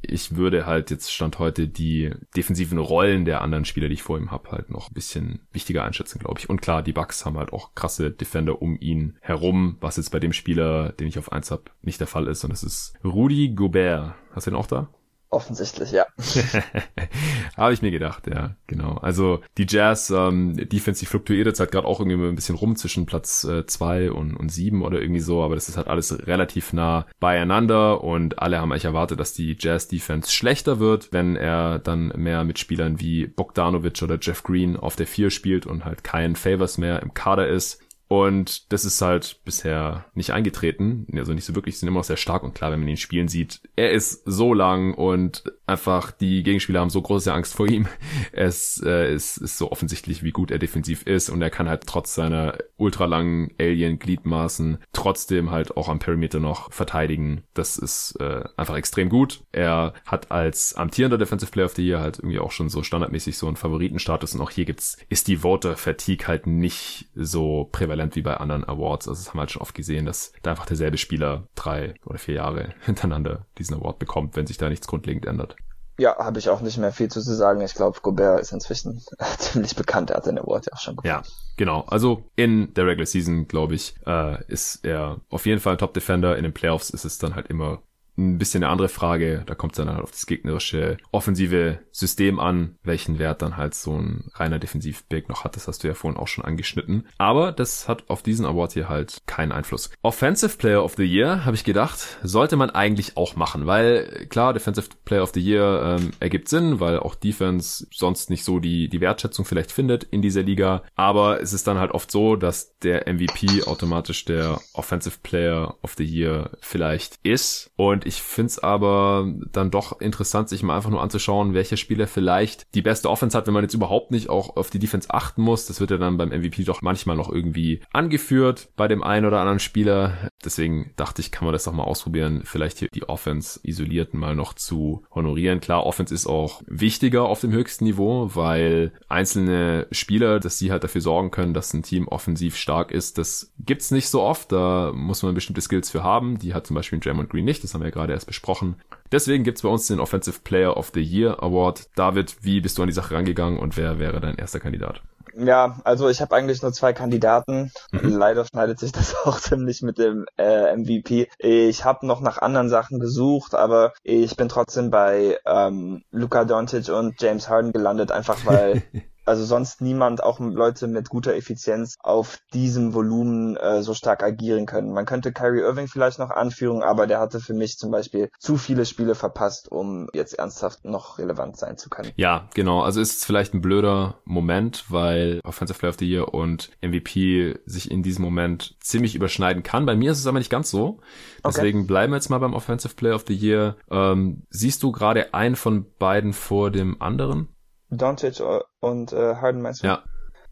A: ich würde halt jetzt Stand heute die defensiven Rollen der anderen Spieler, die ich vor ihm habe, halt noch ein bisschen wichtiger einschätzen, glaube ich. Und klar, die Bucks haben halt auch krasse Defender um ihn herum, was jetzt bei dem Spieler, den ich auf eins habe, nicht der Fall ist. Und das ist Rudy Gobert. Hast du den auch da?
B: Offensichtlich, ja.
A: Habe ich mir gedacht, ja, genau. Also die Jazz, ähm, Defense, die fluktuiert jetzt halt gerade auch irgendwie ein bisschen rum zwischen Platz äh, zwei und, und sieben oder irgendwie so, aber das ist halt alles relativ nah beieinander und alle haben eigentlich erwartet, dass die Jazz Defense schlechter wird, wenn er dann mehr mit Spielern wie Bogdanovic oder Jeff Green auf der vier spielt und halt kein Favors mehr im Kader ist. Und das ist halt bisher nicht eingetreten. Also nicht so wirklich, sind immer noch sehr stark und klar, wenn man ihn spielen sieht. Er ist so lang und einfach die Gegenspieler haben so große Angst vor ihm. Es äh, ist, ist so offensichtlich, wie gut er defensiv ist und er kann halt trotz seiner ultralangen Alien-Gliedmaßen trotzdem halt auch am Perimeter noch verteidigen. Das ist äh, einfach extrem gut. Er hat als amtierender Defensive Player of the Year halt irgendwie auch schon so standardmäßig so einen Favoritenstatus und auch hier gibt's, ist die Voter Fatigue halt nicht so prävalent prävalent wie bei anderen Awards. Also das haben wir halt schon oft gesehen, dass da einfach derselbe Spieler drei oder vier Jahre hintereinander diesen Award bekommt, wenn sich da nichts grundlegend ändert.
B: Ja, habe ich auch nicht mehr viel zu sagen. Ich glaube, Gobert ist inzwischen ziemlich bekannt. Er hat den Award ja auch schon
A: bekommen. Ja, genau. Also in der Regular Season, glaube ich, äh, ist er auf jeden Fall ein Top-Defender. In den Playoffs ist es dann halt immer ein bisschen eine andere Frage. Da kommt es dann halt auf das gegnerische offensive System an, welchen Wert dann halt so ein reiner Defensiv-Big noch hat. Das hast du ja vorhin auch schon angeschnitten. Aber das hat auf diesen Award hier halt keinen Einfluss. Offensive Player of the Year, habe ich gedacht, sollte man eigentlich auch machen, weil klar, Defensive Player of the Year ähm, ergibt Sinn, weil auch Defense sonst nicht so die, die Wertschätzung vielleicht findet in dieser Liga. Aber es ist dann halt oft so, dass der MVP automatisch der Offensive Player of the Year vielleicht ist. Und ich finde es aber dann doch interessant, sich mal einfach nur anzuschauen, welcher Spieler vielleicht die beste Offense hat, wenn man jetzt überhaupt nicht auch auf die Defense achten muss. Das wird ja dann beim MVP doch manchmal noch irgendwie angeführt bei dem einen oder anderen Spieler. Deswegen dachte ich, kann man das doch mal ausprobieren, vielleicht hier die Offense isoliert mal noch zu honorieren. Klar, Offense ist auch wichtiger auf dem höchsten Niveau, weil einzelne Spieler, dass sie halt dafür sorgen können, dass ein Team offensiv stark ist, das gibt's nicht so oft. Da muss man bestimmte Skills für haben. Die hat zum Beispiel Draymond Green nicht. Das haben wir ja gerade erst besprochen. Deswegen gibt's bei uns den Offensive Player of the Year Award. David, wie bist du an die Sache rangegangen und wer wäre dein erster Kandidat?
B: Ja, also ich habe eigentlich nur zwei Kandidaten. Mhm. Leider schneidet sich das auch ziemlich mit dem äh, MVP. Ich habe noch nach anderen Sachen gesucht, aber ich bin trotzdem bei ähm, Luka Doncic und James Harden gelandet, einfach weil also sonst niemand, auch Leute mit guter Effizienz, auf diesem Volumen äh, so stark agieren können. Man könnte Kyrie Irving vielleicht noch anführen, aber der hatte für mich zum Beispiel zu viele Spiele verpasst, um jetzt ernsthaft noch relevant sein zu können.
A: Ja, genau. Also ist es vielleicht ein blöder Moment, weil Offensive Player of the Year und MVP sich in diesem Moment ziemlich überschneiden kann. Bei mir ist es aber nicht ganz so. Deswegen okay. bleiben wir jetzt mal beim Offensive Player of the Year. Ähm, siehst du gerade einen von beiden vor dem anderen?
B: Doncic und äh, Harden meinst
A: du? Ja.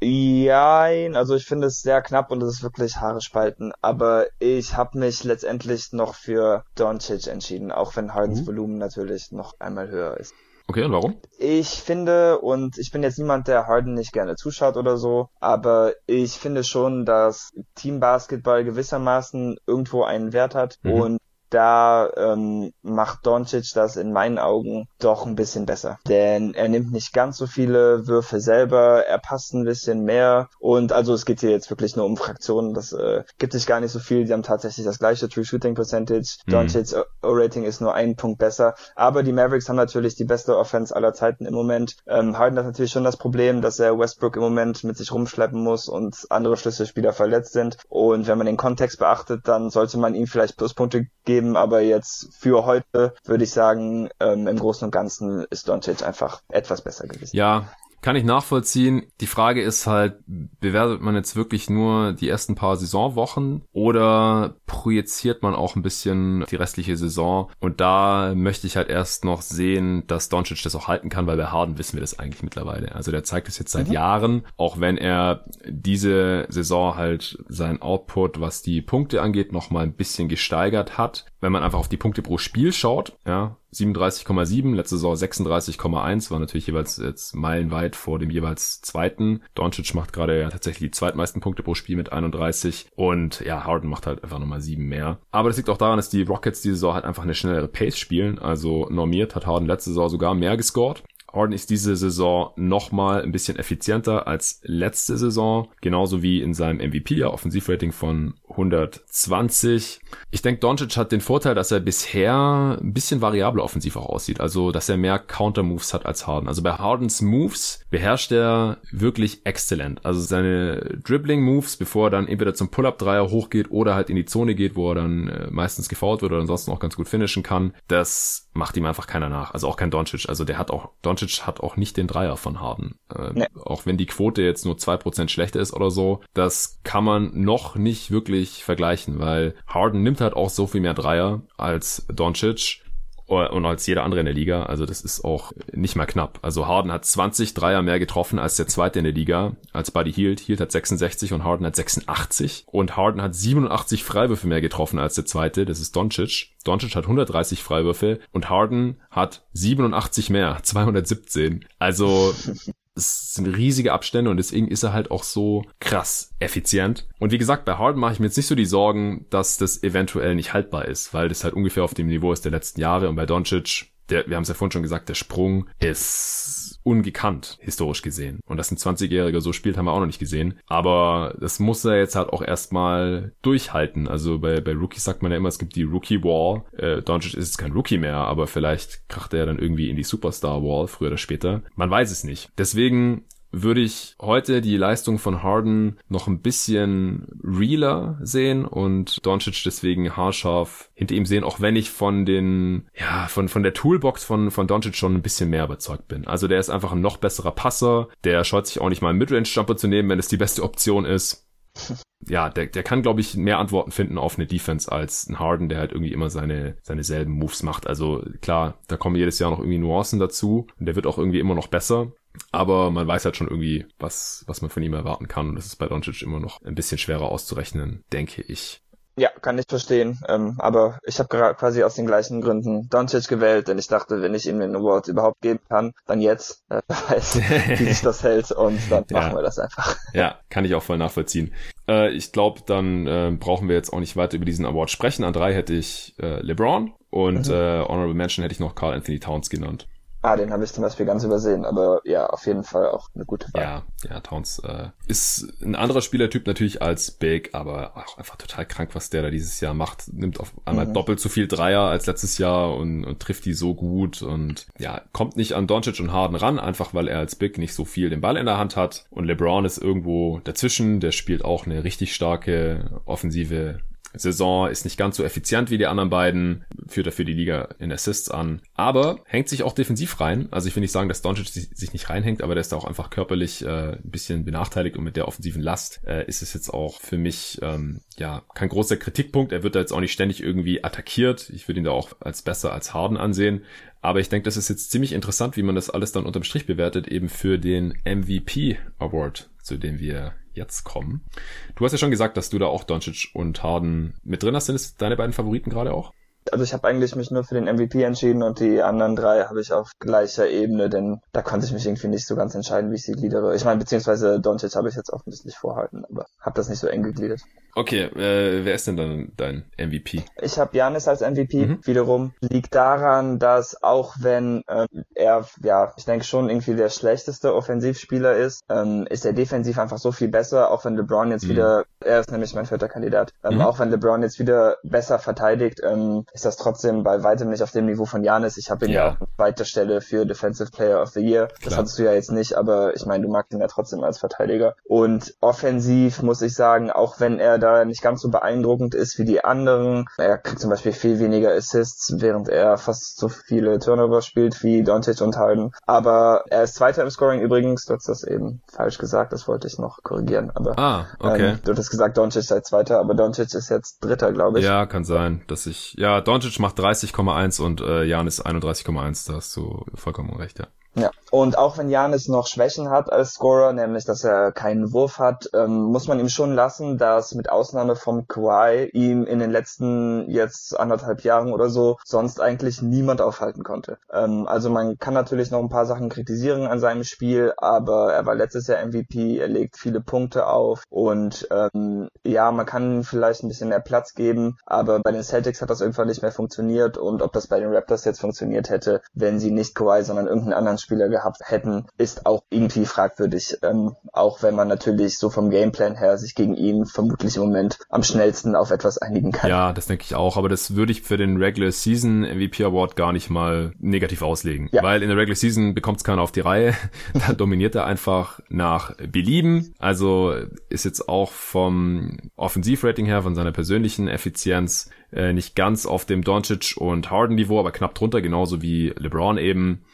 B: Ja, also ich finde es sehr knapp und es ist wirklich Haare spalten, aber ich habe mich letztendlich noch für Doncic entschieden, auch wenn Hardens mhm. Volumen natürlich noch einmal höher ist.
A: Okay, und warum?
B: Ich finde, und ich bin jetzt niemand, der Harden nicht gerne zuschaut oder so, aber ich finde schon, dass Team Basketball gewissermaßen irgendwo einen Wert hat mhm. und da ähm, macht Doncic das in meinen Augen doch ein bisschen besser. Denn er nimmt nicht ganz so viele Würfe selber, er passt ein bisschen mehr und also es geht hier jetzt wirklich nur um Fraktionen, das äh, gibt sich gar nicht so viel, die haben tatsächlich das gleiche True Shooting Percentage, mhm. Doncic O-Rating ist nur ein Punkt besser, aber die Mavericks haben natürlich die beste Offense aller Zeiten im Moment. Ähm, Harden hat natürlich schon das Problem, dass er Westbrook im Moment mit sich rumschleppen muss und andere Schlüsselspieler verletzt sind und wenn man den Kontext beachtet, dann sollte man ihm vielleicht Pluspunkte geben, geben, aber jetzt für heute würde ich sagen, ähm, im Großen und Ganzen ist Doncic einfach etwas besser gewesen.
A: Ja, kann ich nachvollziehen. Die Frage ist halt, bewertet man jetzt wirklich nur die ersten paar Saisonwochen oder projiziert man auch ein bisschen die restliche Saison? Und da möchte ich halt erst noch sehen, dass Doncic das auch halten kann, weil bei Harden wissen wir das eigentlich mittlerweile. Also der zeigt es jetzt seit mhm. Jahren, auch wenn er diese Saison halt sein Output, was die Punkte angeht, noch mal ein bisschen gesteigert hat. Wenn man einfach auf die Punkte pro Spiel schaut, ja, 37,7, letzte Saison 36,1, war natürlich jeweils jetzt meilenweit vor dem jeweils zweiten. Doncic macht gerade ja tatsächlich die zweitmeisten Punkte pro Spiel mit 31 und ja, Harden macht halt einfach nochmal sieben mehr. Aber das liegt auch daran, dass die Rockets diese Saison halt einfach eine schnellere Pace spielen. Also normiert hat Harden letzte Saison sogar mehr gescored. Harden ist diese Saison nochmal ein bisschen effizienter als letzte Saison, genauso wie in seinem MVP-Jahr, Offensivrating von 120. Ich denke, Doncic hat den Vorteil, dass er bisher ein bisschen variabler offensiv auch aussieht, also dass er mehr Counter-Moves hat als Harden. Also bei Hardens Moves beherrscht er wirklich exzellent. Also seine Dribbling-Moves, bevor er dann entweder zum Pull-Up-Dreier hochgeht oder halt in die Zone geht, wo er dann äh, meistens gefault wird oder ansonsten auch ganz gut finishen kann, das macht ihm einfach keiner nach. Also auch kein Doncic. Also der hat auch, Doncic hat auch nicht den Dreier von Harden. Äh, nee. Auch wenn die Quote jetzt nur zwei Prozent schlechter ist oder so, das kann man noch nicht wirklich vergleichen, weil Harden nimmt halt auch so viel mehr Dreier als Doncic und als jeder andere in der Liga. Also das ist auch nicht mal knapp. Also Harden hat 20 Dreier mehr getroffen als der zweite in der Liga, als Buddy Hield. Hield hat 66 und Harden hat 86. Und Harden hat 87 Freiwürfe mehr getroffen als der zweite. Das ist Doncic. Doncic hat 130 Freiwürfe und Harden hat 87 mehr, 217. Also es sind riesige Abstände und deswegen ist er halt auch so krass effizient. Und wie gesagt, bei Harden mache ich mir jetzt nicht so die Sorgen, dass das eventuell nicht haltbar ist, weil das halt ungefähr auf dem Niveau ist der letzten Jahre und bei Doncic, der, wir haben es ja vorhin schon gesagt, der Sprung ist ungekannt, historisch gesehen. Und dass ein 20-Jähriger so spielt, haben wir auch noch nicht gesehen. Aber das muss er jetzt halt auch erstmal durchhalten. Also bei, bei Rookies sagt man ja immer, es gibt die Rookie-Wall. Äh, Doncic ist jetzt kein Rookie mehr, aber vielleicht kracht er dann irgendwie in die Superstar-Wall, früher oder später. Man weiß es nicht. Deswegen würde ich heute die Leistung von Harden noch ein bisschen realer sehen und Doncic deswegen haarscharf hinter ihm sehen, auch wenn ich von den, ja, von, von der Toolbox von, von Doncic schon ein bisschen mehr überzeugt bin. Also der ist einfach ein noch besserer Passer, der scheut sich auch nicht mal einen Midrange-Jumper zu nehmen, wenn es die beste Option ist. ja, der, der kann, glaube ich, mehr Antworten finden auf eine Defense als ein Harden, der halt irgendwie immer seine, seine selben Moves macht. Also klar, da kommen jedes Jahr noch irgendwie Nuancen dazu und der wird auch irgendwie immer noch besser. Aber man weiß halt schon irgendwie, was, was man von ihm erwarten kann. Und das ist bei Doncic immer noch ein bisschen schwerer auszurechnen, denke ich.
B: Ja, kann ich verstehen. Ähm, aber ich habe quasi aus den gleichen Gründen Doncic gewählt, denn ich dachte, wenn ich ihm den Award überhaupt geben kann, dann jetzt. Äh, weiß, wie sich das hält und dann ja. machen wir das einfach.
A: Ja, kann ich auch voll nachvollziehen. Äh, ich glaube, dann äh, brauchen wir jetzt auch nicht weiter über diesen Award sprechen. An drei hätte ich äh, LeBron Und mhm. äh, Honorable Mention hätte ich noch Carl Anthony Towns genannt.
B: Ah, den habe ich zum Beispiel ganz übersehen, aber ja, auf jeden Fall auch eine gute
A: Wahl. Ja, ja, Towns äh, ist ein anderer Spielertyp natürlich als Big, aber auch einfach total krank, was der da dieses Jahr macht. Nimmt auf einmal mhm. doppelt so viel Dreier als letztes Jahr und, und trifft die so gut und ja, kommt nicht an Doncic und Harden ran, einfach weil er als Big nicht so viel den Ball in der Hand hat. Und LeBron ist irgendwo dazwischen, der spielt auch eine richtig starke offensive Saison, ist nicht ganz so effizient wie die anderen beiden, führt dafür die Liga in Assists an, aber hängt sich auch defensiv rein. Also ich will nicht sagen, dass Doncic sich nicht reinhängt, aber der ist da auch einfach körperlich äh, ein bisschen benachteiligt und mit der offensiven Last äh, ist es jetzt auch für mich ähm, ja kein großer Kritikpunkt. Er wird da jetzt auch nicht ständig irgendwie attackiert. Ich würde ihn da auch als besser als Harden ansehen. Aber ich denke, das ist jetzt ziemlich interessant, wie man das alles dann unterm Strich bewertet, eben für den MVP Award, zu dem wir jetzt kommen. Du hast ja schon gesagt, dass du da auch Doncic und Harden mit drin hast. Sind es deine beiden Favoriten gerade auch?
B: Also ich habe eigentlich mich nur für den MVP entschieden und die anderen drei habe ich auf gleicher Ebene, denn da konnte ich mich irgendwie nicht so ganz entscheiden, wie ich sie gliedere. Ich meine, beziehungsweise Doncic habe ich jetzt offensichtlich vorhalten, aber habe das nicht so eng gegliedert.
A: Okay, äh, wer ist denn dann dein MVP?
B: Ich habe Janis als MVP mhm. wiederum. Liegt daran, dass auch wenn ähm, er, ja, ich denke schon irgendwie der schlechteste Offensivspieler ist, ähm, ist er defensiv einfach so viel besser, auch wenn LeBron jetzt mhm. wieder, er ist nämlich mein vierter Kandidat, ähm, mhm. auch wenn LeBron jetzt wieder besser verteidigt, ähm, ist das trotzdem bei weitem nicht auf dem Niveau von Janis. Ich habe ihn ja, ja auf weiter Stelle für Defensive Player of the Year. Klar. Das hattest du ja jetzt nicht, aber ich meine, du magst ihn ja trotzdem als Verteidiger. Und offensiv muss ich sagen, auch wenn er da nicht ganz so beeindruckend ist wie die anderen. Er kriegt zum Beispiel viel weniger Assists, während er fast so viele Turnover spielt wie Doncic und Harden. Aber er ist Zweiter im Scoring übrigens. Du hast das eben falsch gesagt, das wollte ich noch korrigieren. Aber
A: ah, okay.
B: Ähm, du hast gesagt, Doncic sei Zweiter, aber Doncic ist jetzt Dritter, glaube ich.
A: Ja, kann sein, dass ich. Ja, Doncic macht 30,1 und äh, Janis 31,1. Da hast du vollkommen recht, ja.
B: Ja, und auch wenn Janis noch Schwächen hat als Scorer, nämlich dass er keinen Wurf hat, ähm, muss man ihm schon lassen, dass mit Ausnahme vom Kawhi ihm in den letzten jetzt anderthalb Jahren oder so sonst eigentlich niemand aufhalten konnte. Ähm, also man kann natürlich noch ein paar Sachen kritisieren an seinem Spiel, aber er war letztes Jahr MVP, er legt viele Punkte auf und ähm, ja, man kann vielleicht ein bisschen mehr Platz geben, aber bei den Celtics hat das irgendwann nicht mehr funktioniert und ob das bei den Raptors jetzt funktioniert hätte, wenn sie nicht Kawhi, sondern irgendeinen anderen Spieler gehabt hätten, ist auch irgendwie fragwürdig. Ähm, auch wenn man natürlich so vom Gameplan her sich gegen ihn vermutlich im Moment am schnellsten auf etwas einigen kann.
A: Ja, das denke ich auch. Aber das würde ich für den Regular Season MVP Award gar nicht mal negativ auslegen. Ja. Weil in der Regular Season bekommt es keiner auf die Reihe. da dominiert er einfach nach Belieben. Also ist jetzt auch vom Offensivrating her, von seiner persönlichen Effizienz äh, nicht ganz auf dem Doncic und Harden Niveau, aber knapp drunter, genauso wie LeBron eben.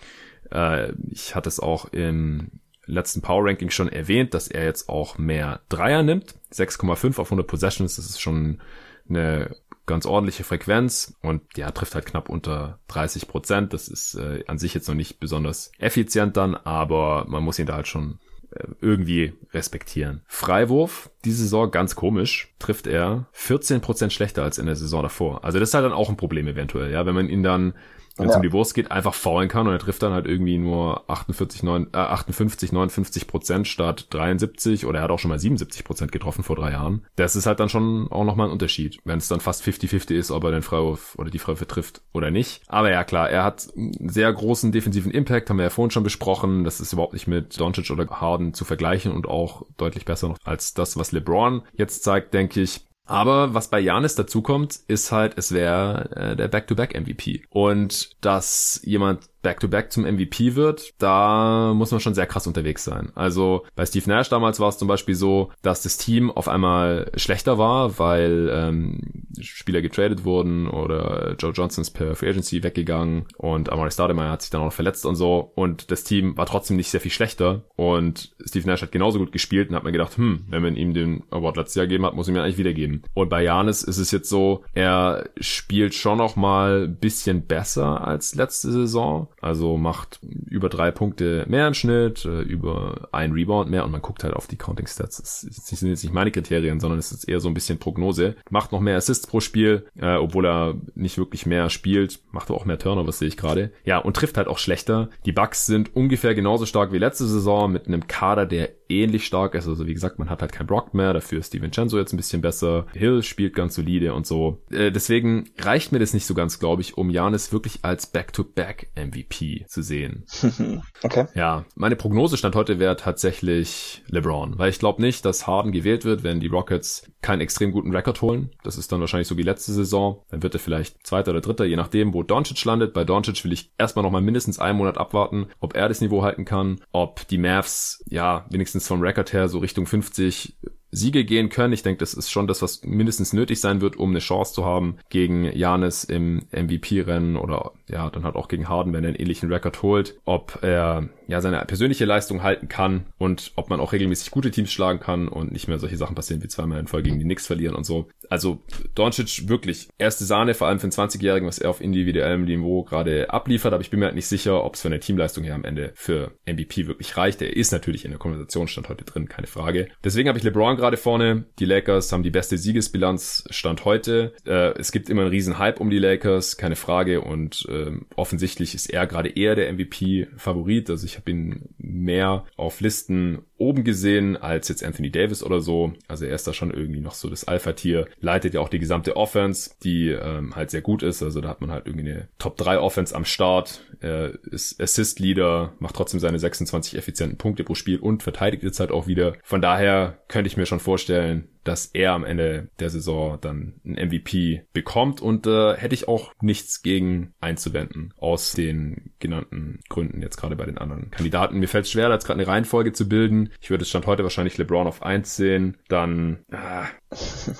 A: Äh, ich hatte es auch im letzten Power Ranking schon erwähnt, dass er jetzt auch mehr Dreier nimmt. 6,5 auf 100 Possessions, das ist schon eine ganz ordentliche Frequenz und ja, trifft halt knapp unter 30 Prozent. Das ist äh, an sich jetzt noch nicht besonders effizient dann, aber man muss ihn da halt schon äh, irgendwie respektieren. Freiwurf, diese Saison ganz komisch, trifft er 14 Prozent schlechter als in der Saison davor. Also das ist halt dann auch ein Problem eventuell, ja, wenn man ihn dann wenn es ja. um die Wurst geht, einfach faulen kann und er trifft dann halt irgendwie nur 48, 9, äh, 58, 59 Prozent statt 73 oder er hat auch schon mal 77 Prozent getroffen vor drei Jahren. Das ist halt dann schon auch nochmal ein Unterschied, wenn es dann fast 50-50 ist, ob er den Freiwurf oder die Freiwürfe trifft oder nicht. Aber ja klar, er hat einen sehr großen defensiven Impact, haben wir ja vorhin schon besprochen. Das ist überhaupt nicht mit Doncic oder Harden zu vergleichen und auch deutlich besser noch als das, was LeBron jetzt zeigt, denke ich. Aber was bei Janis dazukommt, ist halt, es wäre äh, der Back-to-Back-MVP. Und dass jemand Back-to-Back zum MVP wird, da muss man schon sehr krass unterwegs sein. Also bei Steve Nash damals war es zum Beispiel so, dass das Team auf einmal schlechter war, weil ähm, Spieler getradet wurden oder Joe Johnson ist per Free Agency weggegangen und Amari Stoudemire hat sich dann auch noch verletzt und so und das Team war trotzdem nicht sehr viel schlechter und Steve Nash hat genauso gut gespielt und hat mir gedacht, hm, wenn man ihm den Award letztes Jahr gegeben hat, muss ich mir eigentlich wiedergeben. Und bei Janis ist es jetzt so, er spielt schon noch mal bisschen besser als letzte Saison, also macht über drei Punkte mehr im Schnitt, äh, über ein Rebound mehr und man guckt halt auf die Counting Stats. Das sind jetzt nicht meine Kriterien, sondern es ist eher so ein bisschen Prognose. Macht noch mehr Assists pro Spiel, äh, obwohl er nicht wirklich mehr spielt. Macht auch mehr Turnovers, sehe ich gerade. Ja, und trifft halt auch schlechter. Die Bucks sind ungefähr genauso stark wie letzte Saison mit einem Kader, der ähnlich stark ist. Also wie gesagt, man hat halt kein Brock mehr, dafür ist DiVincenzo jetzt ein bisschen besser. Hill spielt ganz solide und so. Äh, deswegen reicht mir das nicht so ganz, glaube ich, um Janis wirklich als Back-to-Back MVP zu sehen.
B: okay.
A: Ja, meine Prognose stand heute wäre tatsächlich LeBron, weil ich glaube nicht, dass Harden gewählt wird, wenn die Rockets keinen extrem guten Rekord holen. Das ist dann wahrscheinlich so wie letzte Saison. Dann wird er vielleicht Zweiter oder Dritter, je nachdem, wo Doncic landet. Bei Doncic will ich erstmal noch mal mindestens einen Monat abwarten, ob er das Niveau halten kann, ob die Mavs, ja, wenigstens vom Rekord her so Richtung 50 Siege gehen können. Ich denke, das ist schon das, was mindestens nötig sein wird, um eine Chance zu haben gegen Janis im MVP-Rennen oder ja, dann halt auch gegen Harden, wenn er einen ähnlichen Rekord holt. Ob er ja seine persönliche Leistung halten kann und ob man auch regelmäßig gute Teams schlagen kann und nicht mehr solche Sachen passieren wie zweimal in Folge gegen die Knicks verlieren und so. Also Doncic wirklich erste Sahne, vor allem für einen 20-Jährigen, was er auf individuellem Niveau gerade abliefert, aber ich bin mir halt nicht sicher, ob es von der Teamleistung her am Ende für MVP wirklich reicht. Er ist natürlich in der Konversation stand heute drin, keine Frage. Deswegen habe ich LeBron gerade vorne. Die Lakers haben die beste Siegesbilanz stand heute. Äh, es gibt immer einen riesen Hype um die Lakers, keine Frage und äh, offensichtlich ist er gerade eher der MVP-Favorit. Also ich habe ihn mehr auf Listen oben gesehen als jetzt Anthony Davis oder so. Also er ist da schon irgendwie noch so das Alpha-Tier, leitet ja auch die gesamte Offense, die ähm, halt sehr gut ist. Also da hat man halt irgendwie eine Top-3-Offense am Start. Er ist Assist-Leader, macht trotzdem seine 26 effizienten Punkte pro Spiel und verteidigt jetzt halt auch wieder. Von daher könnte ich mir schon vorstellen, dass er am Ende der Saison dann ein MVP bekommt und äh, hätte ich auch nichts gegen einzuwenden aus den genannten Gründen jetzt gerade bei den anderen Kandidaten. Mir fällt es schwer, da jetzt gerade eine Reihenfolge zu bilden. Ich würde es Stand heute wahrscheinlich LeBron auf eins sehen, dann äh,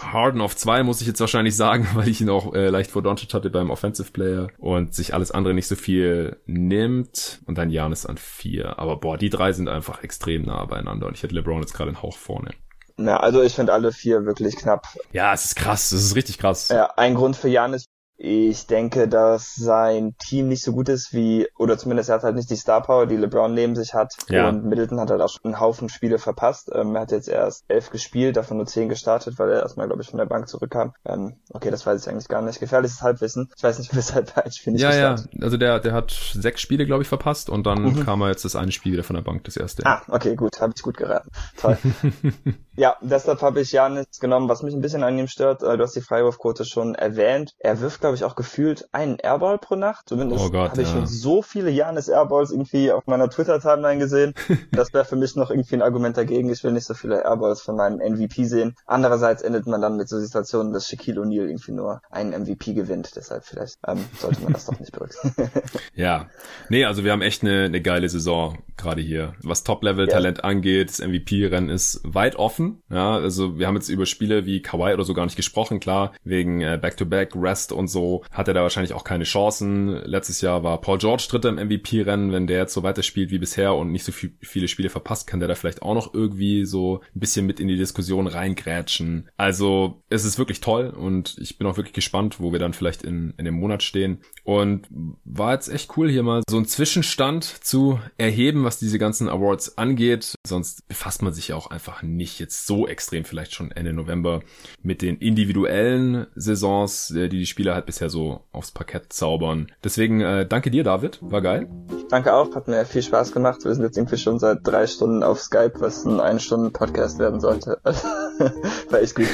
A: Harden auf zwei muss ich jetzt wahrscheinlich sagen, weil ich ihn auch äh, leicht vor Doncic hatte beim Offensive Player und sich alles andere nicht so viel nimmt und dann Janis an vier. Aber boah, die drei sind einfach extrem nah beieinander und ich hätte LeBron jetzt gerade einen Hauch vorne.
B: Ja, also ich finde alle vier wirklich knapp.
A: Ja, es ist krass, es ist richtig krass.
B: Ja, ein Grund für Jan ist ich denke, dass sein Team nicht so gut ist wie, oder zumindest er hat halt nicht die Star Power, die LeBron neben sich hat. Ja. Und Middleton hat halt auch schon einen Haufen Spiele verpasst. Ähm, er hat jetzt erst elf gespielt, davon nur zehn gestartet, weil er erstmal, glaube ich, von der Bank zurückkam. Ähm, okay, das weiß ich eigentlich gar nicht. Gefährliches Halbwissen. Ich weiß nicht, weshalb er ein Spiel nicht
A: Ja, ja, also der, der hat sechs Spiele, glaube ich, verpasst und dann mhm. kam er jetzt das eine Spiel wieder von der Bank, das erste.
B: Ah, okay, gut, habe ich gut geraten. Toll. ja, deshalb habe ich Janis genommen, was mich ein bisschen an ihm stört. Äh, du hast die Freiwurfquote schon erwähnt. Er wirft, glaube ich, auch gefühlt einen Airball pro Nacht. Zumindest oh habe ich ja. schon so viele Janis Airballs irgendwie auf meiner Twitter-Timeline gesehen. das wäre für mich noch irgendwie ein Argument dagegen. Ich will nicht so viele Airballs von meinem MVP sehen. Andererseits endet man dann mit so Situationen, dass Shaquille O'Neal irgendwie nur einen MVP gewinnt. Deshalb vielleicht ähm, sollte man das doch nicht berücksichtigen.
A: ja, nee, also wir haben echt eine, eine geile Saison gerade hier. Was Top-Level-Talent ja. angeht, das MVP-Rennen ist weit offen. Ja, also wir haben jetzt über Spiele wie Kawhi oder so gar nicht gesprochen. Klar, wegen äh, Back-to-Back, Rest und so hat er da wahrscheinlich auch keine Chancen. Letztes Jahr war Paul George Dritter im MVP-Rennen. Wenn der jetzt so weiter spielt wie bisher und nicht so viel, viele Spiele verpasst, kann der da vielleicht auch noch irgendwie so ein bisschen mit in die Diskussion reingrätschen. Also es ist wirklich toll und ich bin auch wirklich gespannt, wo wir dann vielleicht in, in dem Monat stehen. Und war jetzt echt cool, hier mal so einen Zwischenstand zu erheben, was diese ganzen Awards angeht. Sonst befasst man sich ja auch einfach nicht jetzt so extrem vielleicht schon Ende November mit den individuellen Saisons, äh, die die Spieler halt bisher so aufs Parkett zaubern. Deswegen äh, danke dir, David. War geil.
B: Danke auch. Hat mir viel Spaß gemacht. Wir sind jetzt irgendwie schon seit drei Stunden auf Skype, was ein eine Stunden Podcast werden sollte. echt gut.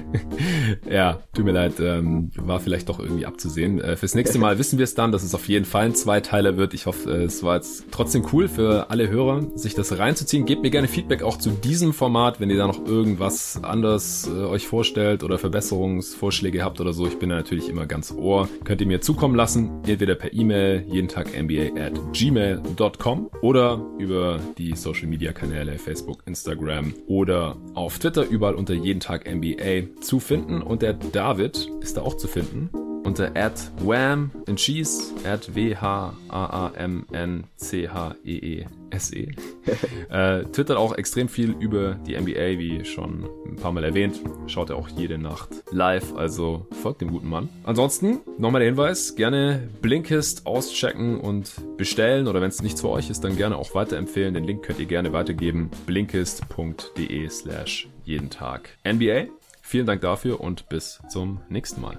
A: ja, tut mir leid. Ähm, war vielleicht doch irgendwie abzusehen. Äh, fürs nächste Mal wissen wir es dann, dass es auf jeden Fall ein Zweiteiler wird. Ich hoffe, äh, es war jetzt trotzdem cool für alle Hörer, sich das reinzuziehen. Gebt mir gerne Feedback auch zu diesem Format, wenn ihr da noch irgendwas anders äh, euch vorstellt oder Verbesserungsvorschläge habt oder so. Ich bin da natürlich immer ganz Ohr. Könnt ihr mir zukommen lassen, entweder per E-Mail, jeden Tag NBA at gmail.com oder über die Social Media Kanäle Facebook, Instagram oder auf Twitter überall unter jeden Tag NBA zu finden. Und der David ist da auch zu finden. Unter at wham in cheese at w h a a m n c h e e s e. Äh, twittert auch extrem viel über die NBA wie schon ein paar mal erwähnt. Schaut er auch jede Nacht live. Also folgt dem guten Mann. Ansonsten nochmal der Hinweis. Gerne Blinkist auschecken und bestellen. Oder wenn es nichts für euch ist dann gerne auch weiterempfehlen. Den Link könnt ihr gerne weitergeben. Blinkist.de slash jeden Tag NBA Vielen Dank dafür und bis zum nächsten Mal.